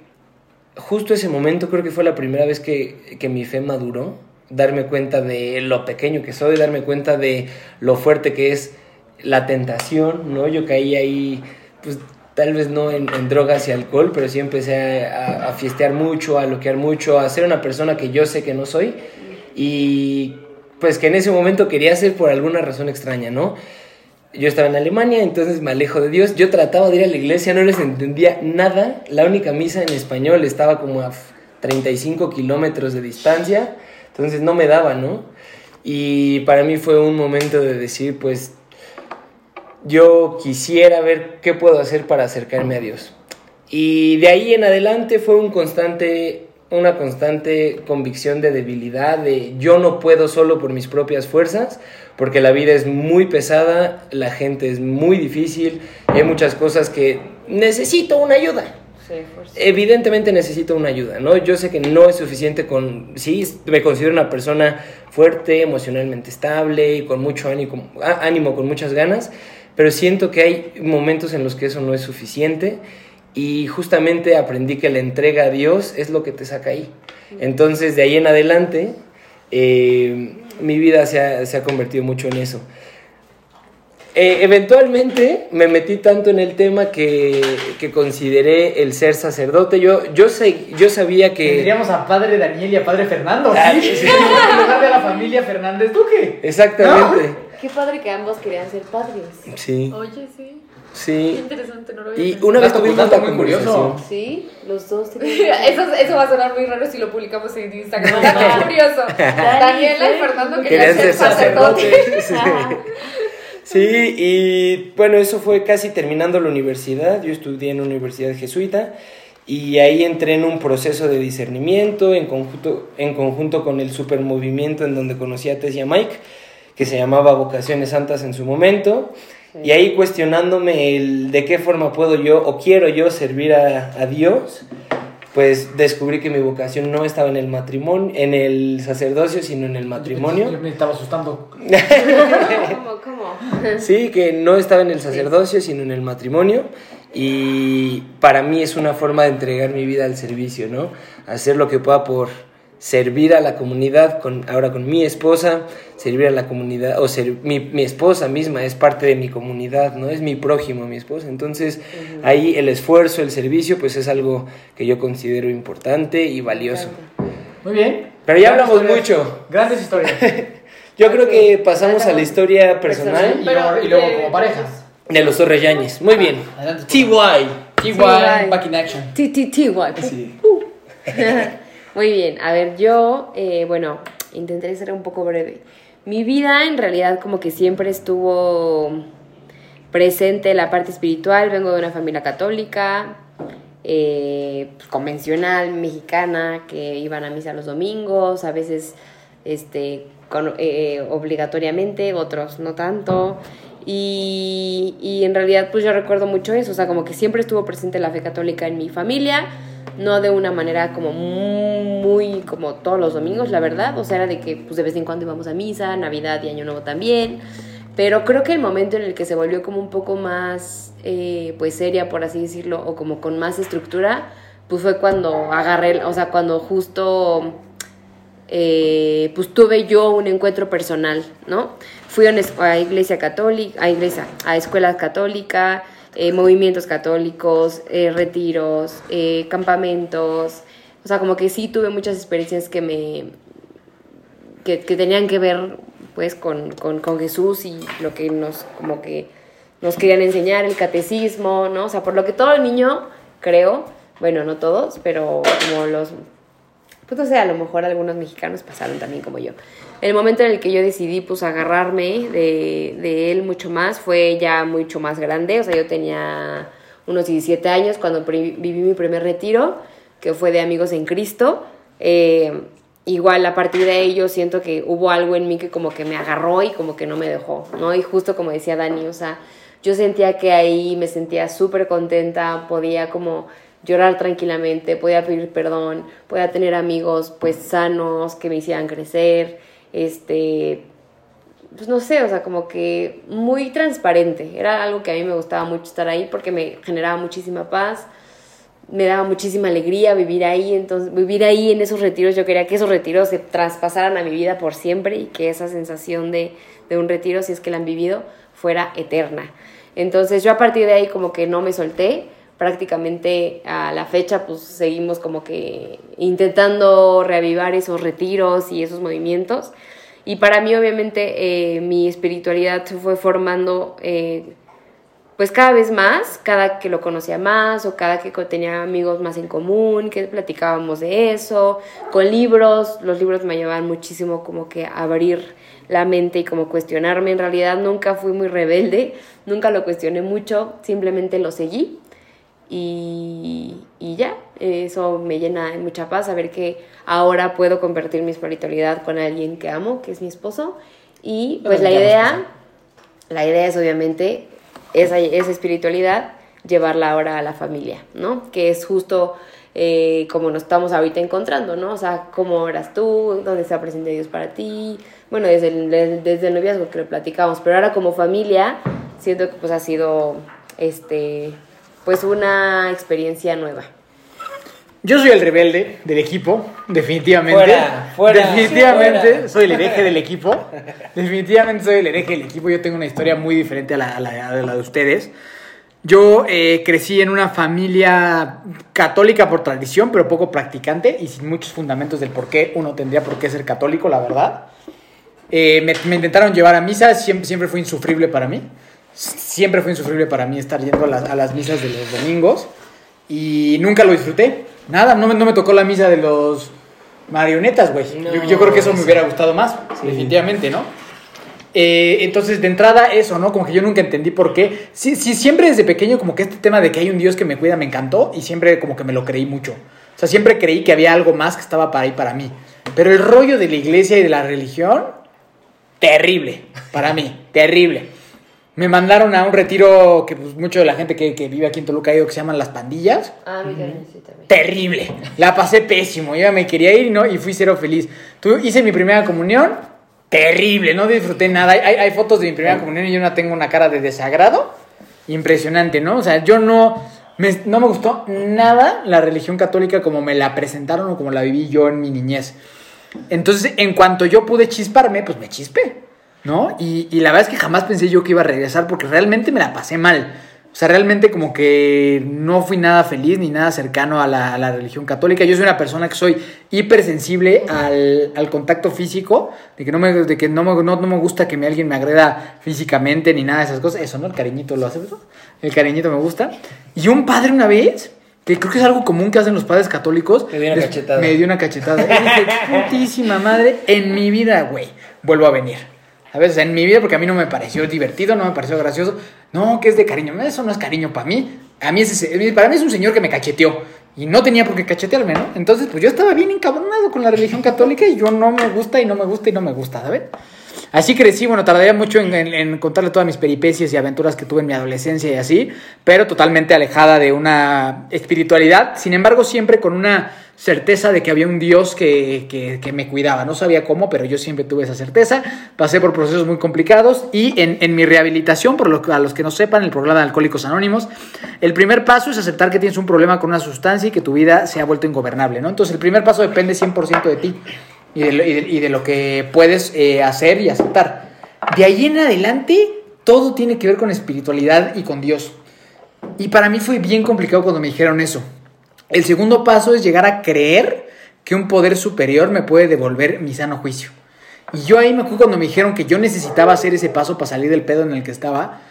justo ese momento creo que fue la primera vez que, que mi fe maduró darme cuenta de lo pequeño que soy, darme cuenta de lo fuerte que es la tentación, ¿no? Yo caí ahí, pues tal vez no en, drogas y alcohol, pero sí empecé a, fiestear mucho, a loquear mucho, a ser una persona que yo sé que no soy y pues que en ese momento quería ser por alguna razón extraña, ¿no? yo estaba en Alemania, entonces me alejo de Dios. Yo trataba de ir a la iglesia, no les entendía nada. La única misa en español estaba como a 35 kilómetros de distancia, entonces no me daba, ¿no? Y para mí fue un momento de decir, pues, yo quisiera ver qué puedo hacer para acercarme a Dios. Y de ahí en adelante fue un constante, una constante convicción de debilidad, de yo no puedo solo por mis propias fuerzas, porque la vida es muy pesada, la gente es muy difícil, hay muchas cosas que necesito una ayuda. Evidentemente necesito una ayuda, ¿no? Yo sé que no es suficiente con, sí, me considero una persona fuerte, emocionalmente estable y con mucho ánimo, ánimo, con muchas ganas, pero siento que hay momentos en los que eso no es suficiente y justamente aprendí que la entrega a Dios es lo que te saca ahí. Entonces, de ahí en adelante, eh, mi vida se ha, se ha, convertido mucho en eso. Eh, eventualmente me metí tanto en el tema que, que, consideré el ser sacerdote. Yo, yo, sé, yo sabía que... Tendríamos a padre Daniel y a padre Fernando. Ah, ¿sí? sí. en lugar de la familia Fernández Duque. Exactamente. ¿No? Qué padre que ambos querían ser padres. Sí. Oye, sí. Sí. Qué interesante, no lo había Y pensado. una vez tuvimos muy curioso. Sí, los dos. Eso, eso va a sonar muy raro si lo publicamos en Instagram. Dato curioso. Daniela y Fernando querían ser sacerdotes. sacerdotes. Sí. Y bueno, eso fue casi terminando la universidad. Yo estudié en una universidad jesuita y ahí entré en un proceso de discernimiento en conjunto, en conjunto con el supermovimiento en donde conocí a Tess y a Mike, que se llamaba Vocaciones Santas en su momento. Y ahí cuestionándome el de qué forma puedo yo o quiero yo servir a, a Dios, pues descubrí que mi vocación no estaba en el matrimonio, en el sacerdocio, sino en el matrimonio. Me estaba asustando. ¿Cómo? ¿Cómo? Sí, que no estaba en el sacerdocio, sino en el matrimonio. Y para mí es una forma de entregar mi vida al servicio, ¿no? Hacer lo que pueda por servir a la comunidad, con, ahora con mi esposa, servir a la comunidad, o ser, mi, mi esposa misma es parte de mi comunidad, ¿no? Es mi prójimo, mi esposa. Entonces, ahí el esfuerzo, el servicio, pues es algo que yo considero importante y valioso. Muy bien. Pero ya Grandes hablamos historias. mucho. Grandes historias. Yo creo que pasamos a la historia personal y, luego, y luego como pareja. de los Torres Yáñez. Muy bien. Adelante. TY. TY, TY. back in action. Ti, ti, ti, guay. Sí. Muy bien, a ver, yo, eh, bueno, intentaré ser un poco breve. Mi vida en realidad como que siempre estuvo presente la parte espiritual, vengo de una familia católica, eh, pues, convencional, mexicana, que iban a misa los domingos, a veces este, con- eh, obligatoriamente, otros no tanto. Y, y en realidad pues yo recuerdo mucho eso, o sea, como que siempre estuvo presente la fe católica en mi familia, no de una manera como muy como todos los domingos, la verdad, o sea, era de que pues de vez en cuando íbamos a misa, Navidad y Año Nuevo también, pero creo que el momento en el que se volvió como un poco más, eh, pues seria, por así decirlo, o como con más estructura, pues fue cuando agarré, o sea, cuando justo eh, pues tuve yo un encuentro personal, ¿no? Fui a, iglesia católica, a iglesia, a escuela católica, eh, movimientos católicos, eh, retiros, eh, campamentos, o sea, como que sí tuve muchas experiencias que me, que, que tenían que ver, pues, con, con, con Jesús y lo que nos, como que nos querían enseñar, el catecismo, ¿no? O sea, por lo que todo el niño, creo, bueno, no todos, pero como los pues no sé, a lo mejor algunos mexicanos pasaron también como yo. El momento en el que yo decidí pues agarrarme de, de él mucho más fue ya mucho más grande, o sea, yo tenía unos 17 años cuando viví mi primer retiro, que fue de Amigos en Cristo. Eh, igual a partir de ello siento que hubo algo en mí que como que me agarró y como que no me dejó, ¿no? Y justo como decía Dani, o sea, yo sentía que ahí me sentía súper contenta, podía como llorar tranquilamente, podía pedir perdón, podía tener amigos pues sanos que me hicieran crecer, este, pues no sé, o sea, como que muy transparente, era algo que a mí me gustaba mucho estar ahí porque me generaba muchísima paz, me daba muchísima alegría vivir ahí, entonces vivir ahí en esos retiros, yo quería que esos retiros se traspasaran a mi vida por siempre y que esa sensación de, de un retiro, si es que la han vivido, fuera eterna. Entonces yo a partir de ahí como que no me solté, prácticamente a la fecha pues seguimos como que intentando reavivar esos retiros y esos movimientos. Y para mí, obviamente, eh, mi espiritualidad se fue formando eh, pues cada vez más, cada que lo conocía más o cada que tenía amigos más en común, que platicábamos de eso, con libros, los libros me ayudaban muchísimo como que a abrir la mente y como cuestionarme, en realidad nunca fui muy rebelde, nunca lo cuestioné mucho, simplemente lo seguí y, y ya, eso me llena de mucha paz saber que ahora puedo convertir mi espiritualidad con alguien que amo, que es mi esposo y pues la idea, la idea es obviamente esa, esa espiritualidad, llevarla ahora a la familia, ¿no? Que es justo eh, como nos estamos ahorita encontrando, ¿no? O sea, cómo eras tú, dónde está presente Dios para ti, bueno, desde el, desde el noviazgo que lo platicamos, pero ahora como familia siento que pues ha sido, este, pues una experiencia nueva. Yo soy el rebelde del equipo, definitivamente. Fuera, fuera, definitivamente fuera. soy el hereje del equipo. Definitivamente soy el hereje del equipo. Yo tengo una historia muy diferente a la, a la- a la de ustedes. Yo eh, crecí en una familia católica por tradición, pero poco practicante y sin muchos fundamentos del por qué uno tendría por qué ser católico, la verdad. Eh, me, me intentaron llevar a misa, siempre, siempre fue insufrible para mí. Siempre fue insufrible para mí estar yendo a las, a las misas de los domingos y nunca lo disfruté. Nada, no me, no me tocó la misa de los marionetas, güey. No, yo, yo creo que eso me hubiera gustado más, Sí. definitivamente, ¿no? Eh, entonces, de entrada, eso, ¿no? Como que yo nunca entendí por qué. Sí, sí, siempre desde pequeño, como que este tema de que hay un Dios que me cuida me encantó y siempre como que me lo creí mucho. O sea, siempre creí que había algo más que estaba para ahí para mí. Pero el rollo de la iglesia y de la religión, terrible, para mí, terrible. Me mandaron a un retiro que pues, mucho de la gente que, que vive aquí en Toluca ha ido, que se llaman Las Pandillas Ah, mi cariño, sí, también. terrible. La pasé pésimo. Yo ya me quería ir y no, y fui cero feliz. Tú hice mi primera comunión, terrible, no disfruté nada. Hay, hay- hay fotos de mi primera comunión y yo no tengo una cara de desagrado. Impresionante, ¿no? O sea, yo no me, no me gustó nada la religión católica como me la presentaron o como la viví yo en mi niñez. Entonces, en cuanto yo pude chisparme, pues me chispé, ¿no? Y, y la verdad es que jamás pensé yo que iba a regresar porque realmente me la pasé mal. O sea, realmente como que no fui nada feliz ni nada cercano a la, a la religión católica. Yo soy una persona que soy hipersensible al, al contacto físico, de que, no me, de que no, me, no, no me gusta que me, alguien me agreda físicamente ni nada de esas cosas. Eso, ¿no? El cariñito lo hace. El cariñito me gusta. Y un padre una vez, que creo que es algo común que hacen los padres católicos, Te dio una cachetada. Me dio una cachetada. Y dije, putísima madre, en mi vida, güey, vuelvo a venir. A veces en mi vida, porque a mí no me pareció divertido, no me pareció gracioso. No, que es de cariño. Eso no es cariño para mí. A mí es ese- para mí es un señor que me cacheteó. Y no tenía por qué cachetearme, ¿no? Entonces, pues yo estaba bien encabronado con la religión católica y yo no me gusta y no me gusta y no me gusta, ¿sabes? Así crecí, bueno, tardaría mucho en, en- contarle todas mis peripecias y aventuras que tuve en mi adolescencia y así, pero totalmente alejada de una espiritualidad, sin embargo siempre con una certeza de que había un Dios que, que- me cuidaba. No sabía cómo, pero yo siempre tuve esa certeza. Pasé por procesos muy complicados y en, mi rehabilitación, por lo, a los que no sepan, el programa de Alcohólicos Anónimos, el primer paso es aceptar que tienes un problema con una sustancia y que tu vida se ha vuelto ingobernable, ¿no? Entonces el primer paso depende 100% de ti y de, lo- y de- y de lo que puedes eh, hacer y aceptar. De ahí en adelante, todo tiene que ver con espiritualidad y con Dios. Y para mí fue bien complicado cuando me dijeron eso. El segundo paso es llegar a creer que un poder superior me puede devolver mi sano juicio. Y yo ahí me acuerdo cuando me dijeron que yo necesitaba hacer ese paso para salir del pedo en el que estaba.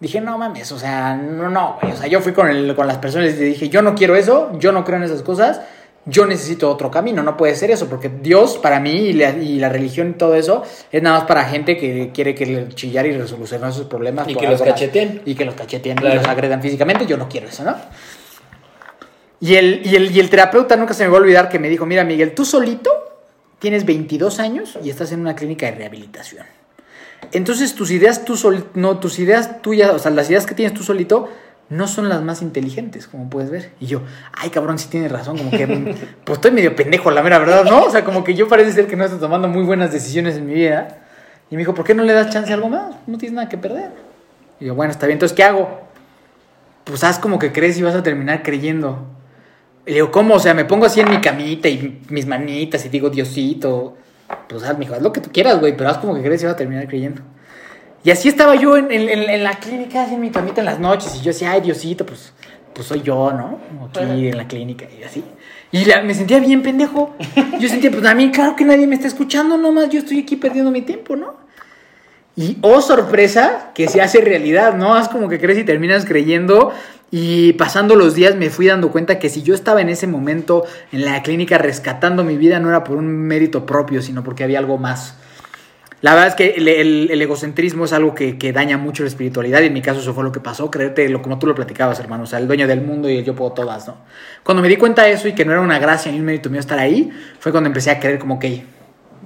Dije, no mames, o sea, no, no, güey. O sea, yo fui con, el, con las personas y dije, yo no quiero eso, yo no creo en esas cosas, yo necesito otro camino, no puede ser eso, porque Dios para mí y la, y la religión y todo eso es nada más para gente que quiere que le chillar y resolucionar sus problemas. Y que los cacheteen. Y que los cacheteen Claro. y los agredan físicamente, yo no quiero eso, ¿no? Y el, y, el, y el terapeuta nunca se me va a olvidar que me dijo, mira Miguel, tú solito tienes 22 años y estás en una clínica de rehabilitación. Entonces tus ideas tú sol- no, tus ideas tuyas, o sea, las ideas que tienes tú solito no son las más inteligentes, como puedes ver. Y yo, ay cabrón, sí tienes razón, como que pues estoy medio pendejo, la mera verdad, ¿no? O sea, como que yo parece ser que no estoy tomando muy buenas decisiones en mi vida. Y me dijo, ¿por qué no le das chance a algo más? No tienes nada que perder. Y yo, bueno, está bien, entonces ¿qué hago? Pues haz como que crees y vas a terminar creyendo. Y le digo, ¿cómo? O sea, me pongo así en mi camita y mis manitas y digo, Diosito. Pues haz, mijo, haz lo que tú quieras, güey, pero haz como que crees y vas a terminar creyendo. Y así estaba yo en, en- en- en la clínica, así en mi camita en las noches, y yo decía, ay, Diosito, pues pues soy yo, ¿no? Aquí en la clínica y así. Y la- me sentía bien pendejo. Yo sentía, pues a mí, claro que nadie me está escuchando, nomás yo estoy aquí perdiendo mi tiempo, ¿no? Y oh sorpresa, que se hace realidad, ¿no? Es como que crees y terminas creyendo. Y pasando los días me fui dando cuenta que si yo estaba en ese momento en la clínica rescatando mi vida, no era por un mérito propio, sino porque había algo más. La verdad es que el egocentrismo es algo que, que daña mucho la espiritualidad y en mi caso eso fue lo que pasó, creerte lo, como tú lo platicabas, hermano, o sea, el dueño del mundo y el yo puedo todas, ¿no? Cuando me di cuenta de eso y que no era una gracia ni un mérito mío estar ahí, fue cuando empecé a creer como que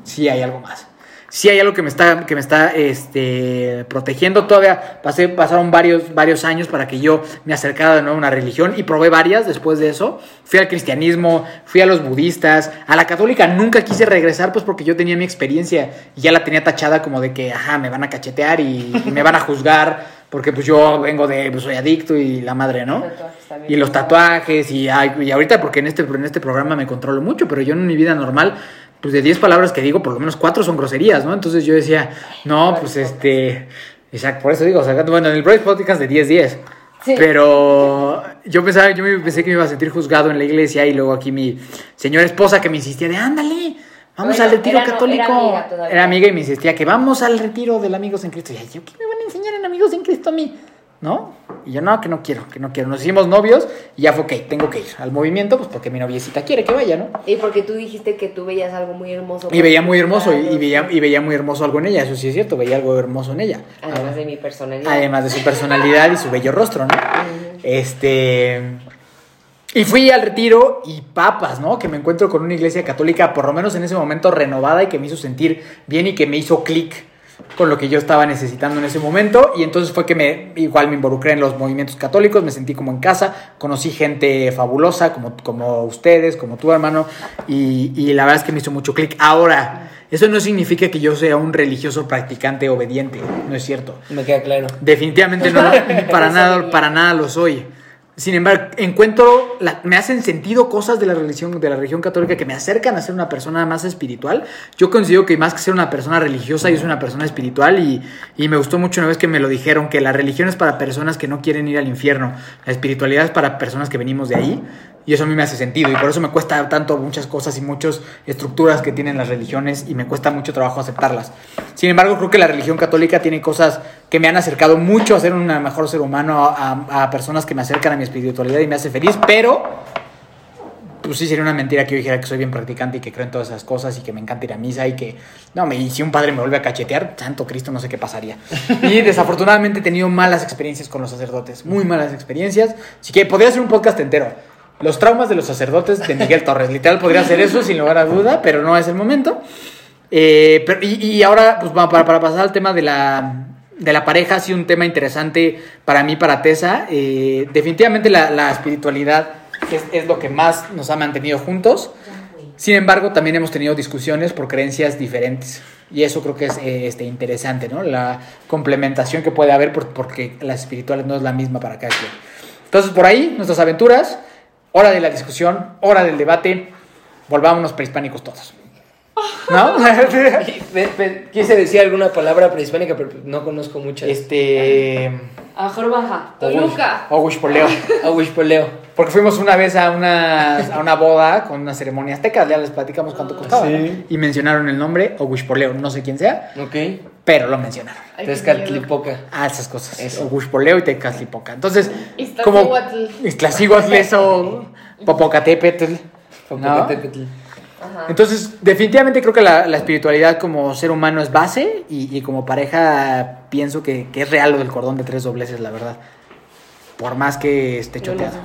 sí hay algo más. Sí hay algo que me está, que me está este, protegiendo. Todavía pasé, pasaron varios, varios años para que yo me acercara de nuevo a una religión y probé varias después de eso. Fui al cristianismo, fui a los budistas, a la católica nunca quise regresar pues porque yo tenía mi experiencia y ya la tenía tachada como de que, ajá, me van a cachetear y, y me van a juzgar porque pues yo vengo de, pues soy adicto y la madre, ¿no? Tatuajes también. Y los tatuajes y, y ahorita porque en este, en este programa me controlo mucho, pero yo en mi vida normal, pues de 10 palabras que digo, por lo menos 4 son groserías, ¿no? Entonces yo decía, no, pues este, exacto, por eso digo, o sea, bueno, en el Bryce Podcast de 10-10. Sí. Pero yo pensaba, yo me pensé que me iba a sentir juzgado en la iglesia y luego aquí mi señora esposa que me insistía de, ándale, vamos al retiro era no- católico. era amiga. Era amiga y me insistía que vamos al retiro del Amigos en Cristo. Y yo, ¿qué me van a enseñar en Amigos en Cristo a mí? ¿No? Y yo, no, que no quiero, que no quiero. Nos hicimos novios y ya fue, ok, tengo que ir al movimiento, pues porque mi noviecita quiere que vaya, ¿no? Y porque tú dijiste que tú veías algo muy hermoso. Y veía muy hermoso, y, veía, y veía muy hermoso algo en ella, eso sí es cierto, veía algo hermoso en ella. Además de mi personalidad. Además de su personalidad y su bello rostro, ¿no? Este. Y fui al retiro y papas, ¿no? Que me encuentro con una iglesia católica, por lo menos en ese momento renovada y que me hizo sentir bien y que me hizo clic con lo que yo estaba necesitando en ese momento. Y entonces fue que me, igual me involucré en los movimientos católicos, me sentí como en casa, conocí gente fabulosa como, como ustedes, como tu hermano, y, y la verdad es que me hizo mucho clic. Ahora, eso no significa que yo sea un religioso practicante obediente, no es cierto. Me queda claro. Definitivamente no, para nada, para nada lo soy. Sin embargo, encuentro, la- me hacen sentido cosas de la religión, de la religión católica que me acercan a ser una persona más espiritual. Yo considero que más que ser una persona religiosa, yo soy una persona espiritual y, y me gustó mucho una vez que me lo dijeron, que la religión es para personas que no quieren ir al infierno, la espiritualidad es para personas que venimos de ahí. Y eso a mí me hace sentido y por eso me cuesta tanto muchas cosas y muchas estructuras que tienen las religiones y me cuesta mucho trabajo aceptarlas. Sin embargo, creo que la religión católica tiene cosas que me han acercado mucho a ser un mejor ser humano, a, a personas que me acercan a mi espiritualidad y me hace feliz, pero pues sí sería una mentira que yo dijera que soy bien practicante y que creo en todas esas cosas y que me encanta ir a misa y que, no, me, y si un padre me vuelve a cachetear, santo Cristo, no sé qué pasaría. Y desafortunadamente he tenido malas experiencias con los sacerdotes, muy malas experiencias. Así que podría ser un podcast entero. Los traumas de los sacerdotes de Miguel Torres. Literal podría ser eso sin lugar a duda, pero no es el momento. Eh, pero- y, y ahora, pues para, para pasar al tema de la, de la pareja, sido un tema interesante para mí, para Tessa. Eh, definitivamente la, la espiritualidad es, es lo que más nos ha mantenido juntos. Sin embargo, también hemos tenido discusiones por creencias diferentes. Y eso creo que es eh, este, interesante, ¿no? La complementación que puede haber por- porque la espiritual no es la misma para cada quien. Entonces, por ahí, nuestras aventuras, hora de la discusión, hora del debate, volvámonos prehispánicos todos. ¿No? Quise decir alguna palabra prehispánica, pero no conozco muchas. este. A Jorbaja. Toluca. Oguishpoleo. Aguishpoleo. Porque fuimos una vez a una, a una boda con una ceremonia azteca, ya les platicamos cuánto costaba. Sí. ¿no? Y mencionaron el nombre Oguishpoleo, no sé quién sea, Ok. Pero lo mencionaron. Tezcatlipoca. Ah, esas cosas. Eso. Oguishpoleo y Tecatlipoca. Entonces, como. Iztaccíhuatl. Eso. Popocatépetl. ¿no? Popocatépetl. Ajá. Entonces, definitivamente creo que la, la espiritualidad como ser humano es base y, y como pareja pienso que, que es real lo del cordón de tres dobleces, la verdad. Por más que esté choteado.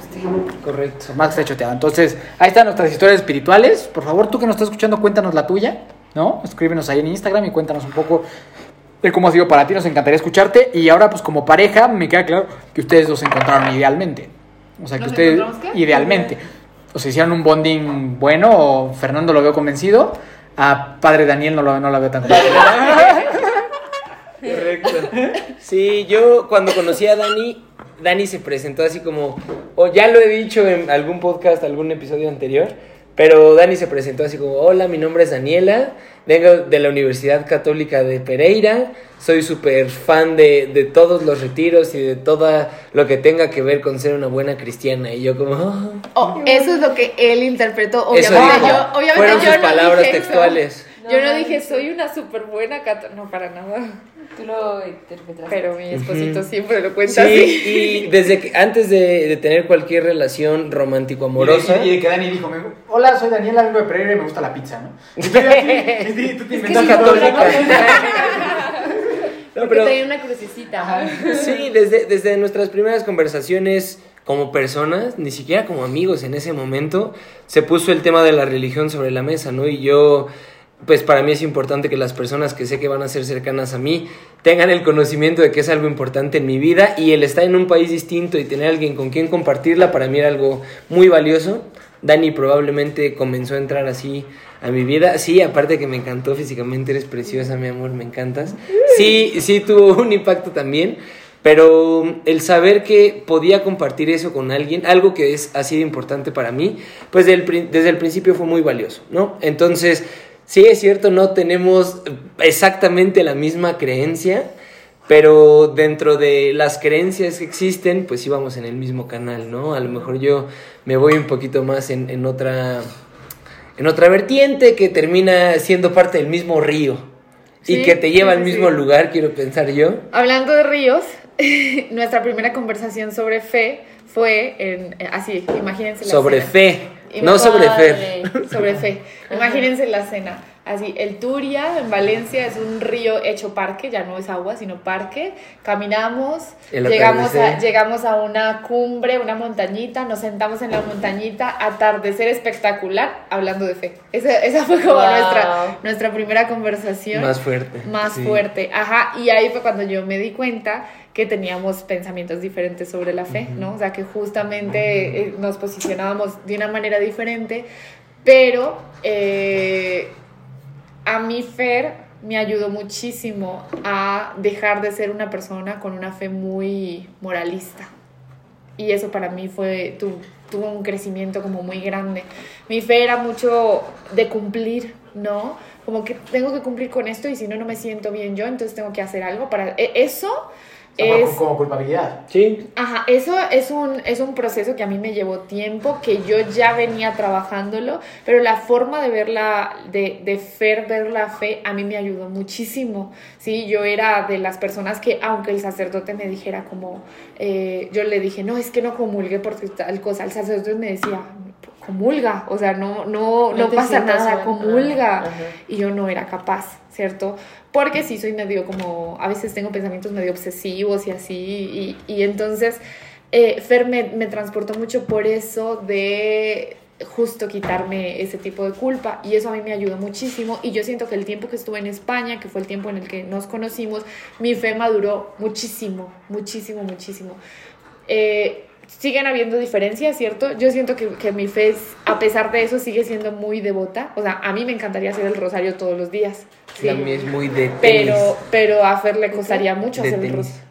Correcto. Por más que esté choteado. Entonces, ahí están nuestras historias espirituales. Por favor, tú que nos estás escuchando, cuéntanos la tuya, ¿no? Escríbenos ahí en Instagram y cuéntanos un poco de cómo ha sido para ti. Nos encantaría escucharte. Y ahora, pues como pareja, me queda claro que ustedes los encontraron idealmente. O sea, que ¿Nos ustedes, qué? idealmente. O sea, hicieron un bonding bueno, o Fernando lo veo convencido. A padre Daniel no lo, no lo veo tan convencido. Correcto. Sí, yo cuando conocí a Dani, Dani se presentó así como, o ya lo he dicho en algún podcast, algún episodio anterior, Pero Dani se presentó así como, hola, mi nombre es Daniela, vengo de la Universidad Católica de Pereira, soy súper fan de, de todos los retiros y de todo lo que tenga que ver con ser una buena cristiana. Y yo como, "Ah". Oh, eso es lo que él interpretó. Eso Obviamente dijo. yo, obviamente Fueron yo sus no palabras dije eso. Yo no dije, soy una súper buena católica. No, para nada. Tú lo interpretaste. Pero mi esposito siempre lo cuenta Sí, así. y desde que antes de, de tener cualquier relación romántico-amorosa, Y, y de que Dani dijo, me- hola, soy Daniela, vengo de Pereira y me gusta la pizza, ¿no? Y tú, tú te Es que el católica. No, pero- tenía una crucecita. Sí, desde, desde nuestras primeras conversaciones como personas, ni siquiera como amigos en ese momento, se puso el tema de la religión sobre la mesa, ¿no? Y yo, pues para mí es importante que las personas que sé que van a ser cercanas a mí tengan el conocimiento de que es algo importante en mi vida y el estar en un país distinto y tener alguien con quien compartirla para mí era algo muy valioso. Dani probablemente comenzó a entrar así a mi vida. Sí, aparte que me encantó físicamente, eres preciosa, mi amor, me encantas. Sí, sí tuvo un impacto también. Pero el saber que podía compartir eso con alguien, algo que es, ha sido importante para mí, pues del prin- desde el principio fue muy valioso, ¿no? Entonces, sí es cierto, no tenemos exactamente la misma creencia, pero dentro de las creencias que existen, pues íbamos en el mismo canal, ¿no? A lo mejor yo me voy un poquito más en, en otra en otra vertiente que termina siendo parte del mismo río y que te lleva sí, al mismo sí. lugar, quiero pensar yo. Hablando de ríos, nuestra primera conversación sobre fe fue en, así, imagínense la Sobre fe, Y no sobre fe. Sobre fe. Imagínense la cena. Así, el Turia en Valencia es un río hecho parque, ya no es agua, sino parque. Caminamos, llegamos a, llegamos a una cumbre, una montañita, nos sentamos en la montañita, atardecer espectacular, hablando de fe. Esa, esa fue como Wow. nuestra, nuestra primera conversación Más fuerte. más sí. fuerte. Ajá, y ahí fue cuando yo me di cuenta que teníamos pensamientos diferentes sobre la fe, ¿no? O sea, que justamente eh, nos posicionábamos de una manera diferente, pero eh, a mí Fer me ayudó muchísimo a dejar de ser una persona con una fe muy moralista. Y eso para mí fue, tu- tuvo un crecimiento como muy grande. Mi fe era mucho de cumplir, ¿no? Como que tengo que cumplir con esto y si no, no me siento bien yo, entonces tengo que hacer algo para... e- Eso es... como culpabilidad. Sí, Ajá, eso es un, es un proceso que a mí me llevó tiempo, que yo ya venía trabajándolo, pero la forma de ver la, de, de Fer ver la fe a mí me ayudó muchísimo, ¿sí? Yo era de las personas que, aunque el sacerdote me dijera como, eh, yo le dije, no, es que no comulgue porque tal cosa, el sacerdote me decía, comulga, o sea, no, no, No pasa nada, comulga. Ajá. Y yo no era capaz, ¿cierto? Porque sí soy medio como, a veces tengo pensamientos medio obsesivos y así, y, y entonces eh, Fer me, me transportó mucho por eso de justo quitarme ese tipo de culpa y eso a mí me ayudó muchísimo y yo siento que el tiempo que estuve en España, que fue el tiempo en el que nos conocimos, mi fe maduró muchísimo, muchísimo, muchísimo. Eh, siguen habiendo diferencias, ¿cierto? Yo siento que, que mi fe, es, a pesar de eso, sigue siendo muy devota. O sea, a mí me encantaría hacer el rosario todos los días. ¿sí? la mía es muy de tenis. Pero, pero a Fer le costaría mucho De hacer el rosario.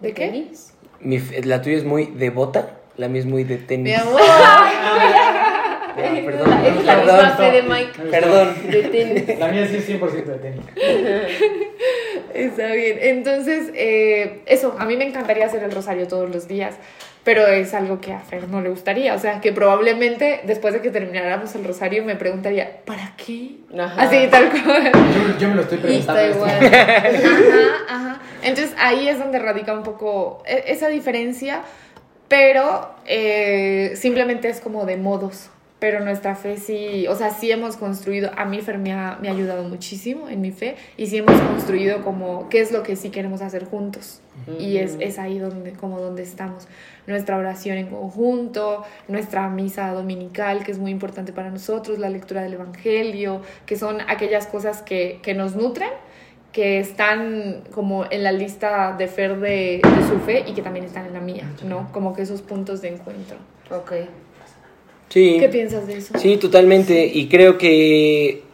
¿De qué? ¿Tenis? Mi la tuya es muy devota, la mía es muy de tenis. Mi amor. Ah, perdón, Es la perdón, misma fe de Mike. Perdón. De tenis. La mía sí es 100% de tenis. Está bien. Entonces, eh, eso, a mí me encantaría hacer el rosario todos los días, pero es algo que a Fer no le gustaría. O sea, que probablemente después de que termináramos el rosario me preguntaría, ¿para qué? Ajá. Así, tal cual. Yo, yo me lo estoy Y preguntando. está este- igual. Ajá, ajá. Entonces ahí es donde radica un poco e- esa diferencia, pero eh, simplemente es como de modos. Pero nuestra fe sí, o sea, sí hemos construido, a mí Fer me ha, me ha ayudado muchísimo en mi fe y sí hemos construido como qué es lo que sí queremos hacer juntos. Y es, es ahí donde, como donde estamos. Nuestra oración en conjunto, nuestra misa dominical, que es muy importante para nosotros, la lectura del Evangelio, que son aquellas cosas que, que nos nutren que están como en la lista de Fer de, de su fe y que también están en la mía, ¿no? Como que esos puntos de encuentro. Ok. Sí. ¿Qué piensas de eso? Sí, totalmente. Y creo que,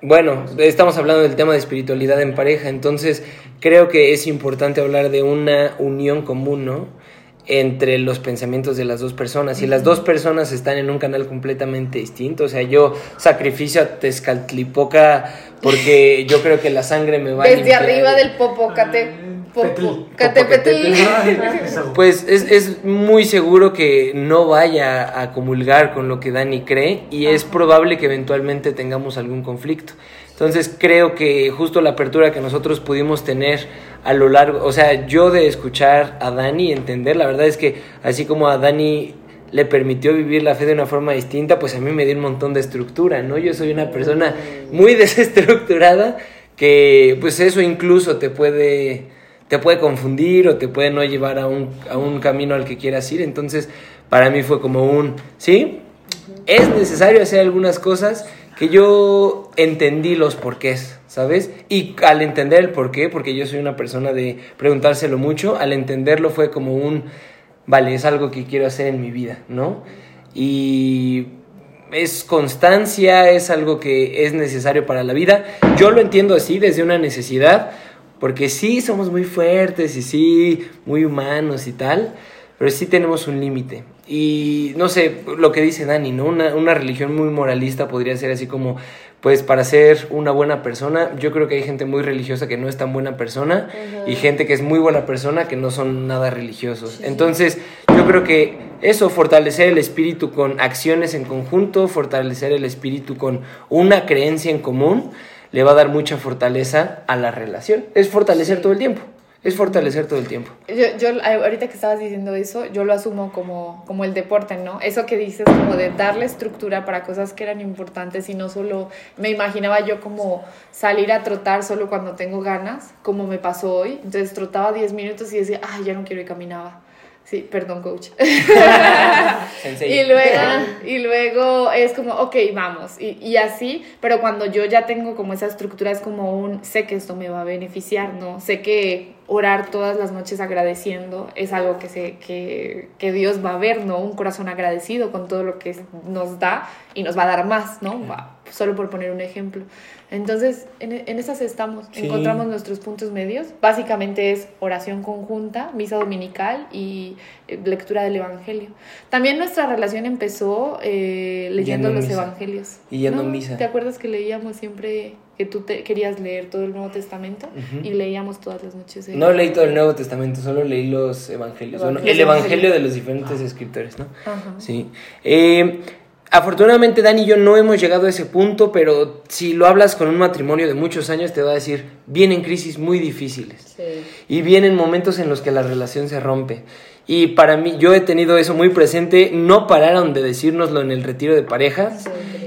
bueno, estamos hablando del tema de espiritualidad en pareja, entonces creo que es importante hablar de una unión común, ¿no? Entre los pensamientos de las dos personas. Y las dos personas están en un canal completamente distinto. O sea, yo sacrificio a Tezcatlipoca porque yo creo que la sangre me va a Desde arriba del Popocate. Popo- Catepetl. Pues es, es muy seguro que no vaya a comulgar con lo que Dani cree y es probable que eventualmente tengamos algún conflicto. Entonces creo que justo la apertura que nosotros pudimos tener a lo largo, o sea, yo de escuchar a Dani y entender, la verdad es que así como a Dani le permitió vivir la fe de una forma distinta, pues a mí me dio un montón de estructura, ¿no? Yo soy una persona muy desestructurada que pues eso incluso te puede te puede confundir o te puede no llevar a un, a un camino al que quieras ir. Entonces, para mí fue como un, sí, es necesario hacer algunas cosas que yo entendí los porqués, ¿sabes? Y al entender el porqué, porque yo soy una persona de preguntárselo mucho, al entenderlo fue como un, vale, es algo que quiero hacer en mi vida, ¿no? Y es constancia, es algo que es necesario para la vida. Yo lo entiendo así, desde una necesidad, porque sí somos muy fuertes y sí muy humanos y tal, pero sí tenemos un límite. Y no sé, lo que dice Dani, ¿no? Una, una religión muy moralista podría ser así como, pues para ser una buena persona, yo creo que hay gente muy religiosa que no es tan buena persona y gente que es muy buena persona que no son nada religiosos. Entonces, yo creo que eso, fortalecer el espíritu con acciones en conjunto, fortalecer el espíritu con una creencia en común, le va a dar mucha fortaleza a la relación. Es fortalecer todo el tiempo. Es fortalecer todo el tiempo. Yo, yo ahorita que estabas diciendo eso, yo lo asumo como, como el deporte, ¿no? Eso que dices como de darle estructura para cosas que eran importantes y no solo, me imaginaba yo como salir a trotar solo cuando tengo ganas, como me pasó hoy. Entonces trotaba 10 minutos y decía, ay, ya no quiero y caminaba. Sí, perdón, coach. Y luego, y luego es como, ok, vamos. Y, y así, pero cuando yo ya tengo como esa estructura, es como un, sé que esto me va a beneficiar, ¿no? Sé que orar todas las noches agradeciendo es algo que, se, que, que Dios va a ver, ¿no? Un corazón agradecido con todo lo que nos da y nos va a dar más, ¿no? Va, Solo por poner un ejemplo. Entonces, en, en esas estamos, Sí. encontramos nuestros puntos medios. Básicamente es oración conjunta, misa dominical y eh, lectura del Evangelio. También nuestra relación empezó eh, leyendo los misa. Evangelios. Y yendo ¿No? misa. ¿Te acuerdas que leíamos siempre que tú te, querías leer todo el Nuevo Testamento? Y leíamos todas las noches. el- No leí todo el Nuevo Testamento, solo leí los evangelios. Bueno, el evangelio de los diferentes escritores, ¿no? Ajá. Sí. Eh, afortunadamente, Dani y yo no hemos llegado a ese punto, pero si lo hablas con un matrimonio de muchos años, te va a decir, vienen crisis muy difíciles. Y vienen momentos en los que la relación se rompe. Y para mí, yo he tenido eso muy presente, no pararon de decírnoslo en el retiro de pareja.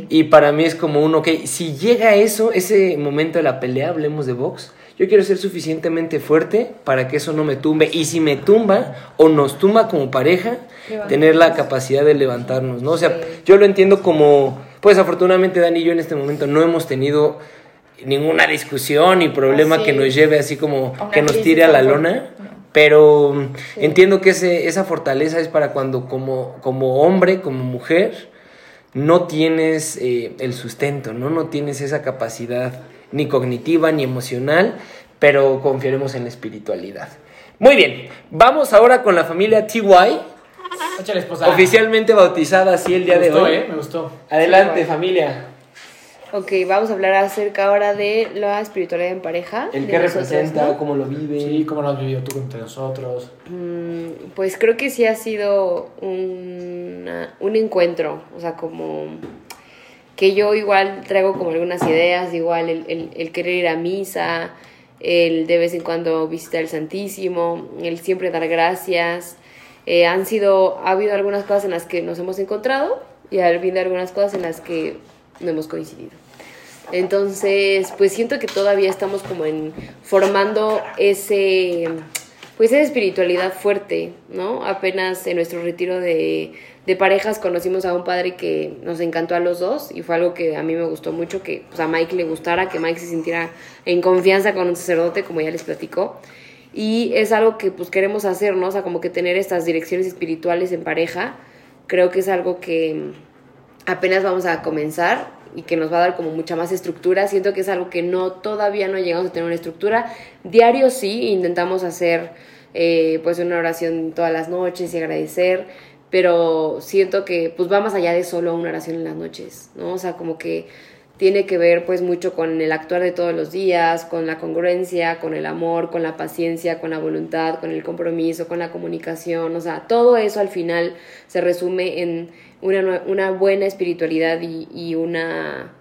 Y para mí es como un, ok, si llega eso, ese momento de la pelea, hablemos de box, yo quiero ser suficientemente fuerte para que eso no me tumbe. Y si me tumba o nos tumba como pareja, tener la capacidad de levantarnos, ¿no? O sea, yo lo entiendo como, pues afortunadamente Dani y yo en este momento no hemos tenido ninguna discusión ni problema Así. que nos lleve así como una que nos tire a la lona. No. Pero mm, entiendo que ese, esa fortaleza es para cuando como, como hombre, como mujer, no tienes eh, el sustento, ¿no? No tienes esa capacidad ni cognitiva ni emocional, pero confiaremos en la espiritualidad. Muy bien, vamos ahora con la familia TY, oficialmente bautizada así el día Me de gustó, hoy. ¿eh? Me gustó. Adelante, familia. Ok, vamos a hablar acerca ahora de la espiritualidad en pareja. El nosotros, representa, ¿no? cómo lo vive. Sí, ¿cómo lo has vivido tú entre nosotros? Mm, Pues creo que sí ha sido una- un encuentro, o sea, como que yo igual traigo como algunas ideas, igual el, el- el querer ir a misa, el de vez en cuando visitar el Santísimo, el siempre dar gracias. Eh, han sido, ha habido algunas cosas en las que nos hemos encontrado y ha habido algunas cosas en las que no hemos coincidido. Entonces, pues siento que todavía estamos como en formando ese, pues esa espiritualidad fuerte, ¿no? Apenas en nuestro retiro de, de parejas conocimos a un padre que nos encantó a los dos y fue algo que a mí me gustó mucho, que pues, a Mike le gustara, que Mike se sintiera en confianza con un sacerdote, como ya les platicó. Y es algo que pues queremos hacer, ¿no? O sea, como que tener estas direcciones espirituales en pareja, creo que es algo que apenas vamos a comenzar y que nos va a dar como mucha más estructura. Siento que es algo que no todavía no llegamos a tener una estructura. Diario sí, intentamos hacer eh, pues una oración todas las noches y agradecer, pero siento que pues va más allá de solo una oración en las noches, ¿no? O sea, como que tiene que ver pues mucho con el actuar de todos los días, con la congruencia, con el amor, con la paciencia, con la voluntad, con el compromiso, con la comunicación, o sea, todo eso al final se resume en una, una buena espiritualidad y, y, una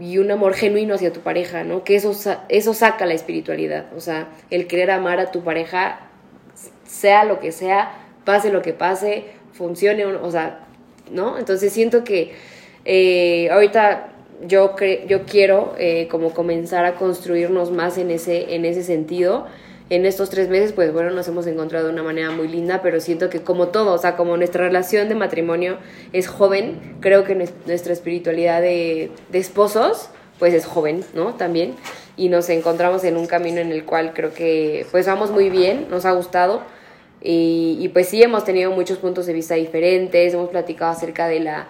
y un amor genuino hacia tu pareja, ¿no? Que eso, eso saca la espiritualidad, o sea, el querer amar a tu pareja, sea lo que sea, pase lo que pase, funcione, o sea, ¿no? Entonces siento que eh, ahorita yo, yo quiero eh, como comenzar a construirnos más en ese, en ese sentido. En estos tres meses, pues bueno, nos hemos encontrado de una manera muy linda, pero siento que como todo, o sea, como nuestra relación de matrimonio es joven, creo que nuestra espiritualidad de, de esposos, pues es joven, ¿no? También. Y nos encontramos en un camino en el cual creo que pues vamos muy bien, nos ha gustado. Y, y pues sí, hemos tenido muchos puntos de vista diferentes, hemos platicado acerca de la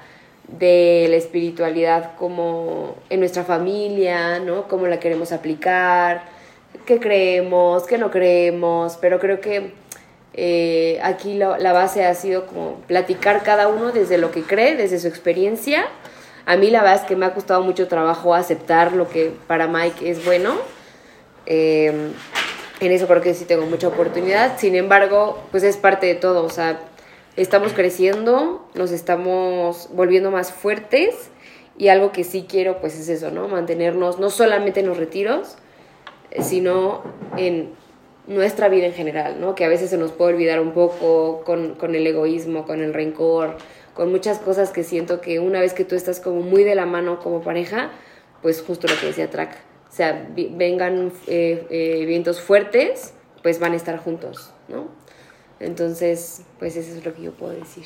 de la espiritualidad como en nuestra familia, ¿no? Cómo la queremos aplicar, qué creemos, qué no creemos, pero creo que eh, aquí la base ha sido como platicar cada uno desde lo que cree, desde su experiencia. A mí la verdad es que me ha costado mucho trabajo aceptar lo que para Mike es bueno. Eh, en eso creo que sí tengo mucha oportunidad. Sin embargo, pues es parte de todo. O sea, estamos creciendo, nos estamos volviendo más fuertes y algo que sí quiero pues es eso, ¿no? Mantenernos no solamente en los retiros, sino en nuestra vida en general, ¿no? Que a veces se nos puede olvidar un poco con, con el egoísmo, con el rencor, con muchas cosas que siento que una vez que tú estás como muy de la mano como pareja, pues justo lo que decía Track, o sea, vengan eh, eh, vientos fuertes, pues van a estar juntos, ¿no? Entonces, pues eso es lo que yo puedo decir.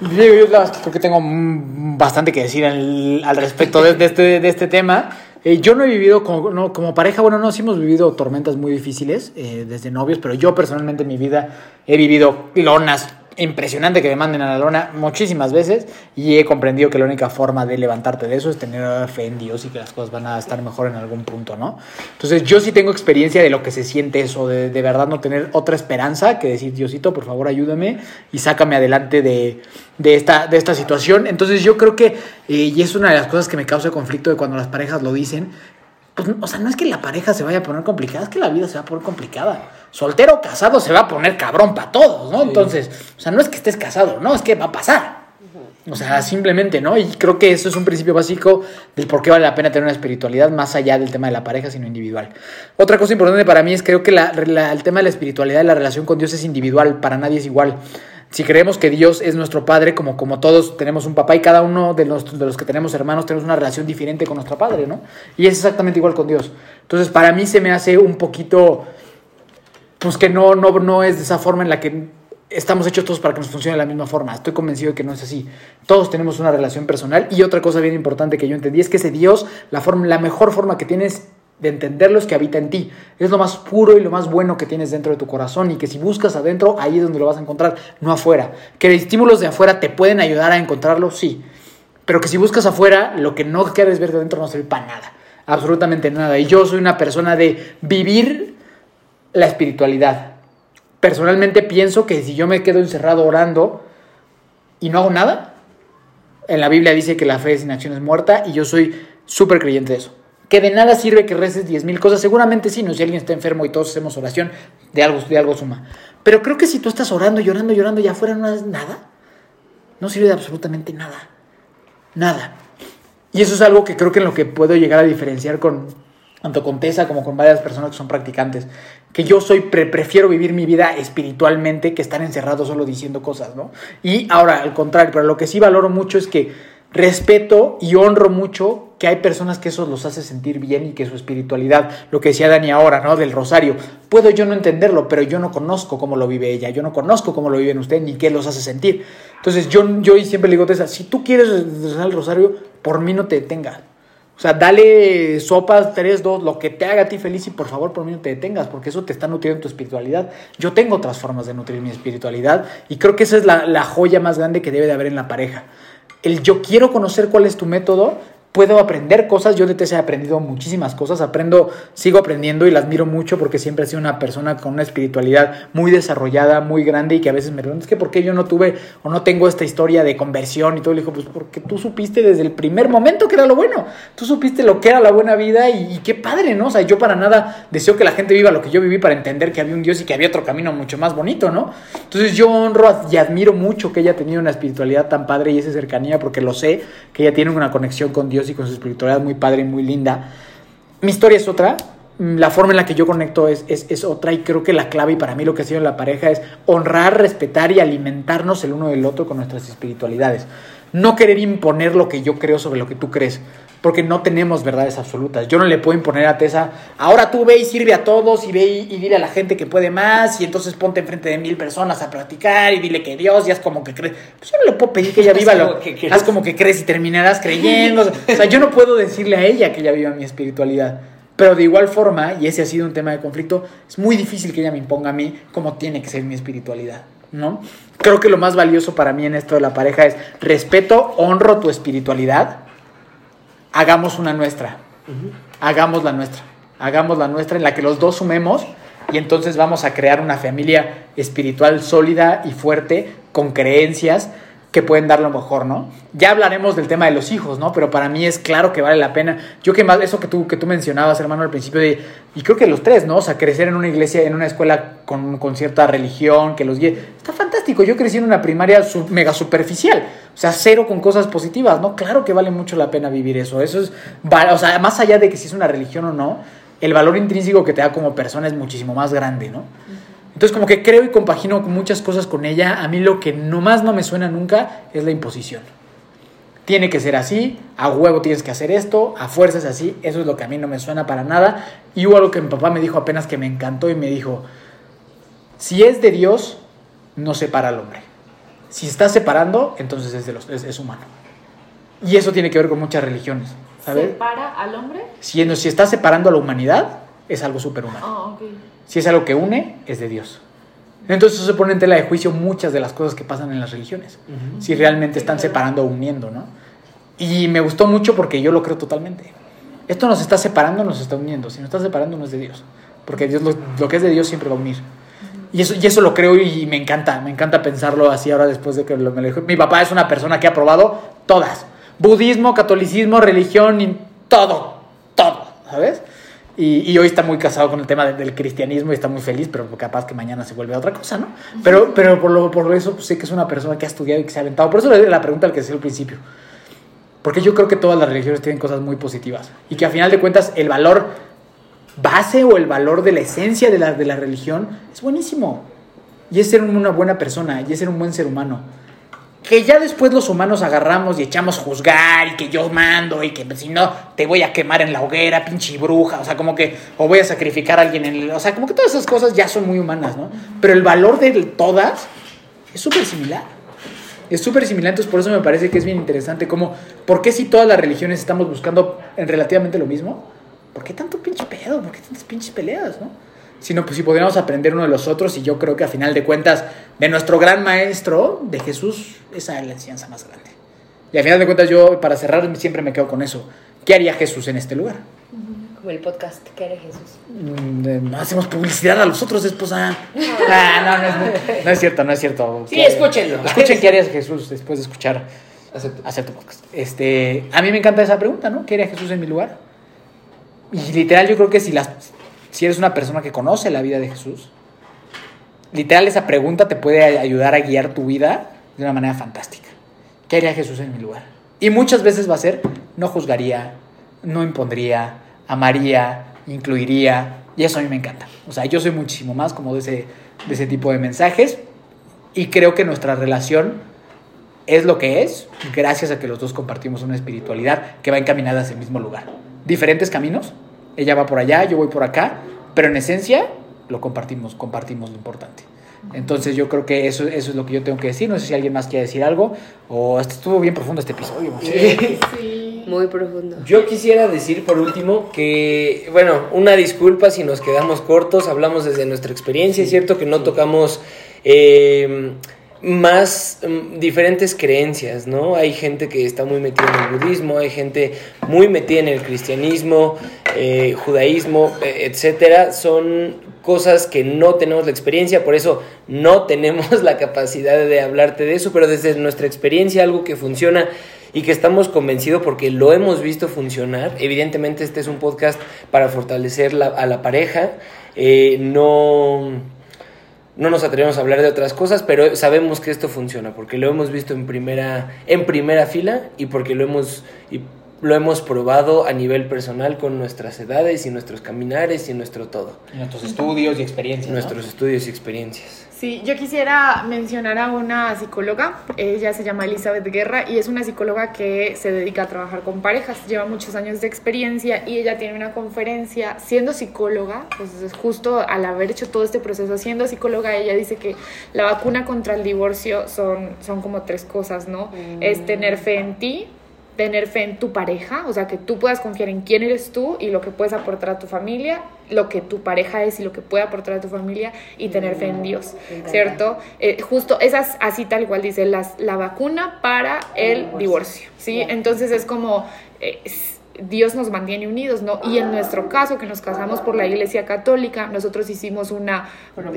Yo, creo que tengo bastante que decir al respecto de, este, de este tema. Eh, yo no he vivido como, no, como pareja, bueno, no, sí hemos vivido tormentas muy difíciles eh, desde novios, pero yo personalmente en mi vida he vivido lonas impresionante que me manden a la lona muchísimas veces y he comprendido que la única forma de levantarte de eso es tener fe en Dios y que las cosas van a estar mejor en algún punto, ¿no? Entonces yo sí tengo experiencia de lo que se siente eso, de, de verdad no tener otra esperanza que decir, Diosito, por favor ayúdame y sácame adelante de, de, esta, de esta situación. Entonces yo creo que, eh, y es una de las cosas que me causa conflicto de cuando las parejas lo dicen, pues, o sea, no es que la pareja se vaya a poner complicada, es que la vida se va a poner complicada. Soltero casado se va a poner cabrón para todos, ¿no? Entonces, o sea, no es que estés casado, no, es que va a pasar. O sea, simplemente, ¿no? Y creo que eso es un principio básico del por qué vale la pena tener una espiritualidad más allá del tema de la pareja, sino individual. Otra cosa importante para mí es creo que el tema de la espiritualidad y la relación con Dios es individual, para nadie es igual si creemos que Dios es nuestro Padre, como, como todos tenemos un papá y cada uno de los, de los que tenemos hermanos tenemos una relación diferente con nuestro Padre, ¿no? Y es exactamente igual con Dios. Entonces, para mí se me hace un poquito, pues que no, no, no es de esa forma en la que estamos hechos todos para que nos funcione de la misma forma. Estoy convencido de que no es así. Todos tenemos una relación personal y otra cosa bien importante que yo entendí es que ese Dios, la, forma, la mejor forma que tienes de entenderlos que habita en ti. Es lo más puro y lo más bueno que tienes dentro de tu corazón y que si buscas adentro, ahí es donde lo vas a encontrar, no afuera. Que los estímulos de afuera te pueden ayudar a encontrarlo, sí. Pero que si buscas afuera, lo que no quieres ver de dentro no sirve para nada. Absolutamente nada. Y yo soy una persona de vivir la espiritualidad. Personalmente pienso que si yo me quedo encerrado orando y no hago nada, en la Biblia dice que la fe sin acción es muerta y yo soy súper creyente de eso que de nada sirve que reces diez mil cosas. Seguramente sí, no si alguien está enfermo y todos hacemos oración, de algo, de algo suma. Pero creo que si tú estás orando, llorando, llorando y afuera no haces nada, no sirve de absolutamente nada. Nada. Y eso es algo que creo que en lo que puedo llegar a diferenciar con tanto con Tessa como con varias personas que son practicantes, que yo soy prefiero vivir mi vida espiritualmente que estar encerrado solo diciendo cosas, ¿no? Y ahora, al contrario, pero lo que sí valoro mucho es que respeto y honro mucho que hay personas que eso los hace sentir bien y que su espiritualidad, lo que decía Dani ahora, ¿no? Del rosario, puedo yo no entenderlo, pero yo no conozco cómo lo vive ella, yo no conozco cómo lo viven ustedes ni qué los hace sentir. Entonces yo, yo siempre le digo, Tessa, si tú quieres rezar el rosario, por mí no te detenga. O sea, dale sopas, tres, dos, lo que te haga a ti feliz y por favor por mí no te detengas, porque eso te está nutriendo tu espiritualidad. Yo tengo otras formas de nutrir mi espiritualidad y creo que esa es la, la joya más grande que debe de haber en la pareja el yo quiero conocer cuál es tu método puedo aprender cosas. Yo de Tessa he aprendido muchísimas cosas. Aprendo, sigo aprendiendo y la admiro mucho porque siempre ha sido una persona con una espiritualidad muy desarrollada, muy grande y que a veces me preguntan, es que ¿por qué yo no tuve o no tengo esta historia de conversión? Y todo le dijo, pues porque tú supiste desde el primer momento que era lo bueno. Tú supiste lo que era la buena vida y, y qué padre, ¿no? O sea, yo para nada deseo que la gente viva lo que yo viví para entender que había un Dios y que había otro camino mucho más bonito, ¿no? Entonces yo honro y admiro mucho que ella ha tenido una espiritualidad tan padre y esa cercanía porque lo sé, que ella tiene una conexión con Dios y con su espiritualidad muy padre y muy linda. Mi historia es otra, la forma en la que yo conecto es, es, es, otra y creo que la clave y para mí lo que ha sido en la pareja es honrar, respetar y alimentarnos el uno del otro con nuestras espiritualidades. No querer imponer lo que yo creo sobre lo que tú crees, porque no tenemos verdades absolutas. Yo no le puedo imponer a Tessa, ahora tú ve y sirve a todos y ve y, y dile a la gente que puede más y entonces ponte enfrente de mil personas a practicar y dile que Dios ya es como que crees. Pues yo no le puedo pedir que ella viva lo que haz como que crees y terminarás creyendo. O sea, yo no puedo decirle a ella que ella viva mi espiritualidad. Pero de igual forma, y ese ha sido un tema de conflicto, es muy difícil que ella me imponga a mí cómo tiene que ser mi espiritualidad, ¿no? Creo que lo más valioso para mí en esto de la pareja es respeto, honro tu espiritualidad, hagamos una nuestra, hagamos la nuestra, hagamos la nuestra en la que los dos sumemos y entonces vamos a crear una familia espiritual sólida y fuerte con creencias que pueden dar lo mejor, ¿no? Ya hablaremos del tema de los hijos, ¿no? Pero para mí es claro que vale la pena. Yo que más, eso que tú, que tú mencionabas, hermano, al principio de, y creo que los tres, ¿no? O sea, crecer en una iglesia, en una escuela con, con cierta religión, que los guíe, está fantástico. Yo crecí en una primaria sub, mega superficial, o sea, cero con cosas positivas, ¿no? Claro que vale mucho la pena vivir eso. Eso es, o sea, más allá de que si es una religión o no, el valor intrínseco que te da como persona es muchísimo más grande, ¿no? Entonces como que creo y compagino muchas cosas con ella. A mí lo que nomás no me suena nunca es la imposición. Tiene que ser así, a huevo tienes que hacer esto, a fuerzas así. Eso es lo que a mí no me suena para nada. Y hubo algo que mi papá me dijo apenas que me encantó y me dijo, si es de Dios, no separa al hombre. Si está separando, entonces es, de los, es, es humano. Y eso tiene que ver con muchas religiones. ¿sabes? ¿Separa al hombre? Si, si está separando a la humanidad, es algo superhumano. Oh. Si es algo que une, es de Dios. Entonces eso se pone en tela de juicio muchas de las cosas que pasan en las religiones. Si realmente están separando o uniendo, ¿no? Y me gustó mucho porque yo lo creo totalmente. Esto nos está separando, nos está uniendo. Si nos está separando, no es de Dios. Porque Dios lo, lo que es de Dios siempre va a unir. Y eso, y eso lo creo y me encanta. Me encanta pensarlo así ahora después de que lo, me lo dijo. Mi papá es una persona que ha probado todas. Budismo, catolicismo, religión, y todo. Todo, ¿sabes? Y, y, hoy está muy casado con el tema de, del cristianismo y está muy feliz, pero capaz que mañana se vuelve a otra cosa, ¿no? Pero, pero por, lo, por eso pues, sé que es una persona que ha estudiado y que se ha aventado. Por eso la pregunta al que hacía al principio. Porque yo creo que todas las religiones tienen cosas muy positivas. Y que a final de cuentas el valor base o el valor de la esencia de la, de la religión es buenísimo. Y es ser una buena persona, y es ser un buen ser humano que ya después los humanos agarramos y echamos juzgar y que yo mando y que si no te voy a quemar en la hoguera, pinche bruja, o sea, como que o voy a sacrificar a alguien en el, o sea, como que todas esas cosas ya son muy humanas, ¿no? Pero el valor de todas es súper similar. Es súper similar, entonces por eso me parece que es bien interesante como, ¿por qué si todas las religiones estamos buscando en relativamente lo mismo? ¿Por qué tanto pinche pedo? ¿Por qué tantas pinches peleas, no? Sino pues si podríamos aprender uno de los otros y yo creo que a final de cuentas de nuestro gran maestro, de Jesús, esa es la enseñanza más grande. Y a final de cuentas yo, para cerrar, siempre me quedo con eso. ¿Qué haría Jesús en este lugar? Como el podcast, ¿qué haría Jesús? No hacemos publicidad a los otros, esposa. Ah, no, no, es, no, es, cierto, no es cierto. Sí, escúchenlo. Escuchen qué haría Jesús después de escuchar Acepto. hacer tu podcast. Este, a mí me encanta esa pregunta, ¿no? ¿Qué haría Jesús en mi lugar? Y literal yo creo que si las si eres una persona que conoce la vida de Jesús, literal esa pregunta te puede ayudar a guiar tu vida de una manera fantástica. ¿Qué haría Jesús en mi lugar? Y muchas veces va a ser, no juzgaría, no impondría, amaría, incluiría, y eso a mí me encanta. O sea, yo soy muchísimo más como de ese, de ese tipo de mensajes, y creo que nuestra relación es lo que es, gracias a que los dos compartimos una espiritualidad que va encaminada hacia el mismo lugar. Diferentes caminos, ella va por allá, yo voy por acá, pero en esencia lo compartimos, compartimos lo importante. Entonces yo creo que eso, eso es lo que yo tengo que decir. No sé si alguien más quiere decir algo o estuvo bien profundo este episodio. Sí. sí. Muy profundo. Yo quisiera decir por último que, bueno, una disculpa si nos quedamos cortos, hablamos desde nuestra experiencia, es cierto que no tocamos... Eh, más mm, diferentes creencias, ¿no? Hay gente que está muy metida en el budismo, hay gente muy metida en el cristianismo, eh, judaísmo, eh, etcétera. Son cosas que no tenemos la experiencia, por eso no tenemos la capacidad de hablarte de eso, pero desde nuestra experiencia algo que funciona y que estamos convencidos porque lo hemos visto funcionar. Evidentemente este es un podcast para fortalecer la- a la pareja. Eh, no, no nos atrevemos a hablar de otras cosas, pero sabemos que esto funciona porque lo hemos visto en primera, en primera fila y porque lo hemos, y lo hemos probado a nivel personal con nuestras edades y nuestros caminares y nuestro todo, Y nuestros estudios y experiencias. ¿no? nuestros estudios y experiencias. Sí, yo quisiera mencionar a una psicóloga, ella se llama Elizabeth Guerra y es una psicóloga que se dedica a trabajar con parejas, lleva muchos años de experiencia y ella tiene una conferencia siendo psicóloga, pues es justo al haber hecho todo este proceso siendo psicóloga, ella dice que la vacuna contra el divorcio son, son como tres cosas, ¿no? Es tener fe en ti, tener fe en tu pareja, o sea, que tú puedas confiar en quién eres tú y lo que puedes aportar a tu familia, lo que tu pareja es y lo que puede aportar a tu familia y tener fe en Dios, ¿cierto? Eh, justo esas así tal cual dice, las, la vacuna para el divorcio, ¿sí? Entonces es como... eh, Dios nos mantiene unidos, ¿no? Y en nuestro caso, que nos casamos por la Iglesia Católica, nosotros hicimos una,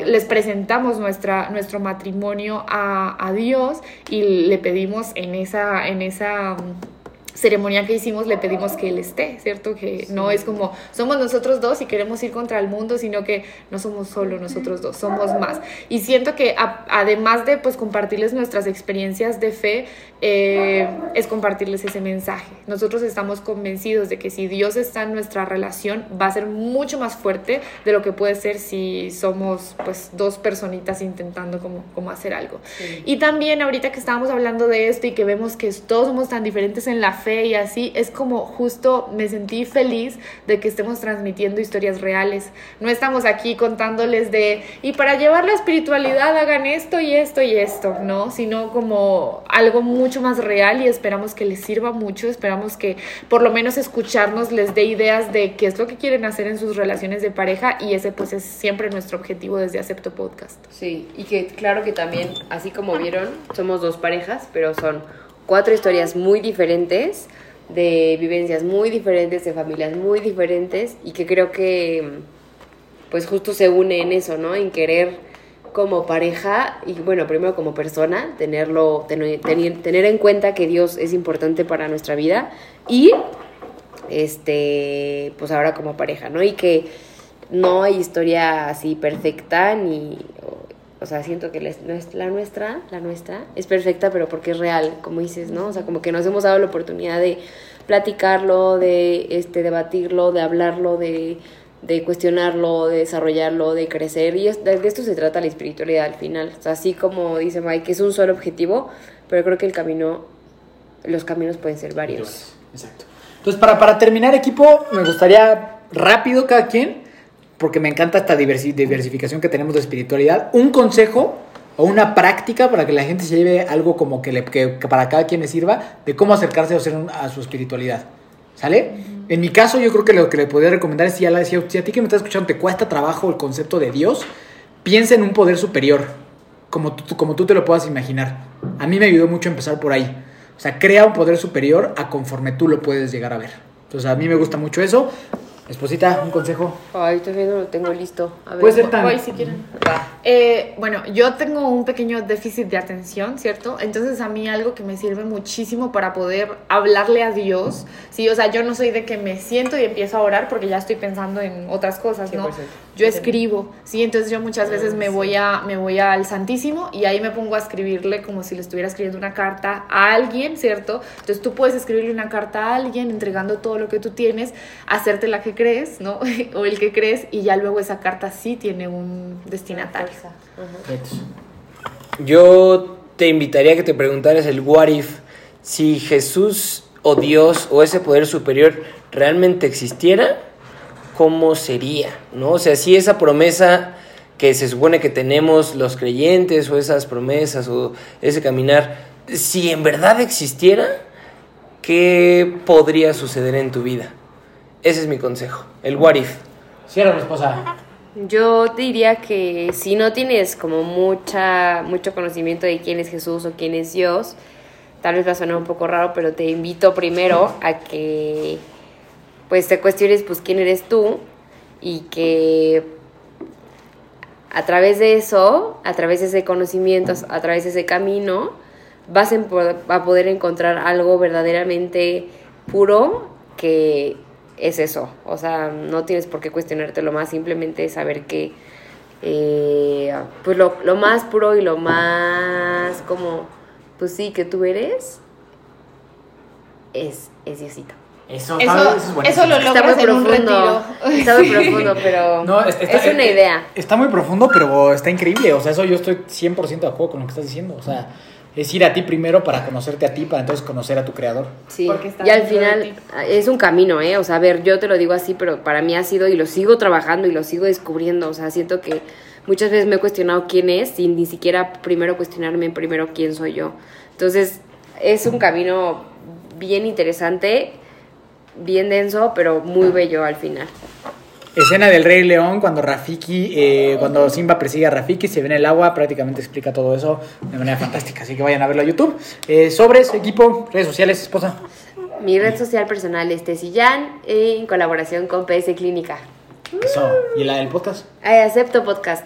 les presentamos nuestra, nuestro matrimonio a, a Dios y le pedimos en esa, en esa mm, ceremonia que hicimos, le pedimos que Él esté, ¿cierto? Que no es como somos nosotros dos y queremos ir contra el mundo, sino que no somos solo nosotros dos, somos más. Y siento que a- además de pues compartirles nuestras experiencias de fe, eh, es compartirles ese mensaje. Nosotros estamos convencidos de que si Dios está en nuestra relación, va a ser mucho más fuerte de lo que puede ser si somos pues dos personitas intentando como, como hacer algo. Y también ahorita que estábamos hablando de esto y que vemos que todos somos tan diferentes en la fe y así, es como justo me sentí feliz de que estemos transmitiendo historias reales. No estamos aquí contándoles de, y para llevar la espiritualidad hagan esto y esto y esto, ¿no? Sino como algo mucho más real y esperamos que les sirva mucho, esperamos que por lo menos escucharnos les dé ideas de qué es lo que quieren hacer en sus relaciones de pareja y ese pues es siempre nuestro objetivo desde Acepto Podcast. Sí, y que claro que también, así como vieron, somos dos parejas, pero son cuatro historias muy diferentes, de vivencias muy diferentes, de familias muy diferentes, y que creo que pues justo se une en eso, ¿no? En querer como pareja y bueno, primero como persona, tenerlo, tener, tener, tener en cuenta que Dios es importante para nuestra vida y este, pues ahora como pareja, ¿no? Y que no hay historia así perfecta ni o, sea, siento que la, nues- la nuestra, la nuestra es perfecta, pero porque es real, como dices, ¿no? O sea, como que nos hemos dado la oportunidad de platicarlo, de este debatirlo, de hablarlo, de de cuestionarlo, de desarrollarlo, de crecer. Y es- de, de esto se trata la espiritualidad al final. O sea, así como dice Mike, es un solo objetivo, pero creo que el camino, los caminos pueden ser varios. Exacto. Entonces, para, para terminar, equipo, me gustaría rápido cada quien, porque me encanta esta diversi- diversificación que tenemos de espiritualidad, un consejo o una práctica para que la gente se lleve algo como que, le, que, que para cada quien le sirva de cómo acercarse a, a su espiritualidad. ¿Sale? En mi caso, yo creo que lo que le podría recomendar es si, ya la, si a ti que me estás escuchando te cuesta trabajo el concepto de Dios, piensa en un poder superior, como tú, como tú te lo puedas imaginar. A mí me ayudó mucho empezar por ahí. O sea, crea un poder superior a conforme tú lo puedes llegar a ver. Entonces, a mí me gusta mucho eso. Esposita, un consejo. Ay, todavía no lo tengo listo. A ver. Puede ser tan... Voy si quieren. Eh, bueno, yo tengo un pequeño déficit de atención, ¿cierto? Entonces a mí algo que me sirve muchísimo para poder hablarle a Dios, sí, o sea, yo no soy de que me siento y empiezo a orar porque ya estoy pensando en otras cosas, ¿no? 100%. Yo escribo, sí, entonces yo muchas veces me voy a me voy al Santísimo y ahí me pongo a escribirle como si le estuviera escribiendo una carta a alguien, ¿cierto? Entonces tú puedes escribirle una carta a alguien entregando todo lo que tú tienes, hacerte la que crees, ¿no? o el que crees y ya luego esa carta sí tiene un destinatario. Yo te invitaría a que te preguntaras el what if si Jesús o Dios o ese poder superior realmente existiera, ¿cómo sería? ¿No? O sea, si esa promesa que se supone que tenemos los creyentes o esas promesas o ese caminar, si en verdad existiera, ¿qué podría suceder en tu vida? Ese es mi consejo, el what if. Cierra, esposa. Yo diría que si no tienes como mucha, mucho conocimiento de quién es Jesús o quién es Dios, tal vez va a sonar un poco raro, pero te invito primero a que pues te cuestiones pues quién eres tú y que a través de eso, a través de ese conocimiento, a través de ese camino, vas a poder encontrar algo verdaderamente puro que es eso. O sea, no tienes por qué cuestionarte lo más, simplemente saber que eh, pues lo, lo, más puro y lo más como, pues sí, que tú eres, es, es Diosito. Eso, eso, eso, lo logras está muy en profundo, un Está muy profundo, pero es una idea. Está muy profundo, pero está increíble. O sea, eso yo estoy 100% de acuerdo con lo que estás diciendo. O sea, es ir a ti primero para conocerte a ti, para entonces conocer a tu creador. Sí, y al final es un camino, ¿eh? O sea, a ver, yo te lo digo así, pero para mí ha sido, y lo sigo trabajando y lo sigo descubriendo, o sea, siento que muchas veces me he cuestionado quién es sin ni siquiera primero cuestionarme primero quién soy yo. Entonces, es un camino bien interesante, bien denso, pero muy bello al final. Escena del Rey León cuando Rafiki, eh, cuando Simba persigue a Rafiki, se ve en el agua, prácticamente explica todo eso de manera fantástica. Así que vayan a verlo a YouTube. Eh, sobres, equipo, redes sociales, esposa. Mi red social personal es Tessillán en colaboración con PS Clínica. Eso. ¿Y la del podcast? acepto podcast.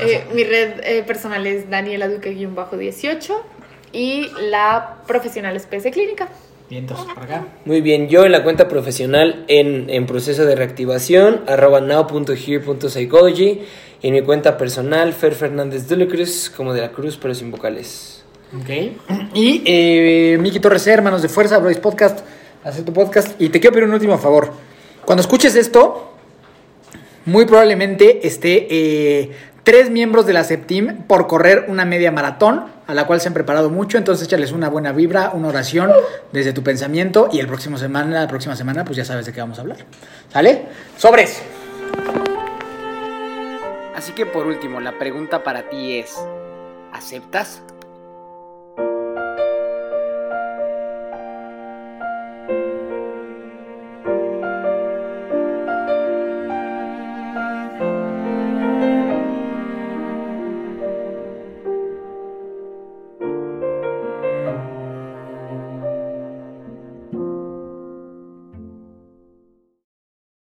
Eh, mi red personal es Daniela Duque-18 y la profesional es PS Clínica. Muy bien, yo en la cuenta profesional en, proceso de reactivación, arroba now.here.psychology. Y en mi cuenta personal, Fer Fernández de la Cruz, como de la Cruz, pero sin vocales. Ok. Y eh, Miki Torres, hermanos de Fuerza, Brois Podcast, hacer tu podcast. Y te quiero pedir un último favor. Cuando escuches esto, muy probablemente esté eh, tres miembros de la Septim por correr una media maratón, a la cual se han preparado mucho, entonces échales una buena vibra, una oración desde tu pensamiento y el próximo semana, la próxima semana pues ya sabes de qué vamos a hablar. ¿Sale? Sobres. Así que por último, la pregunta para ti es, ¿aceptas?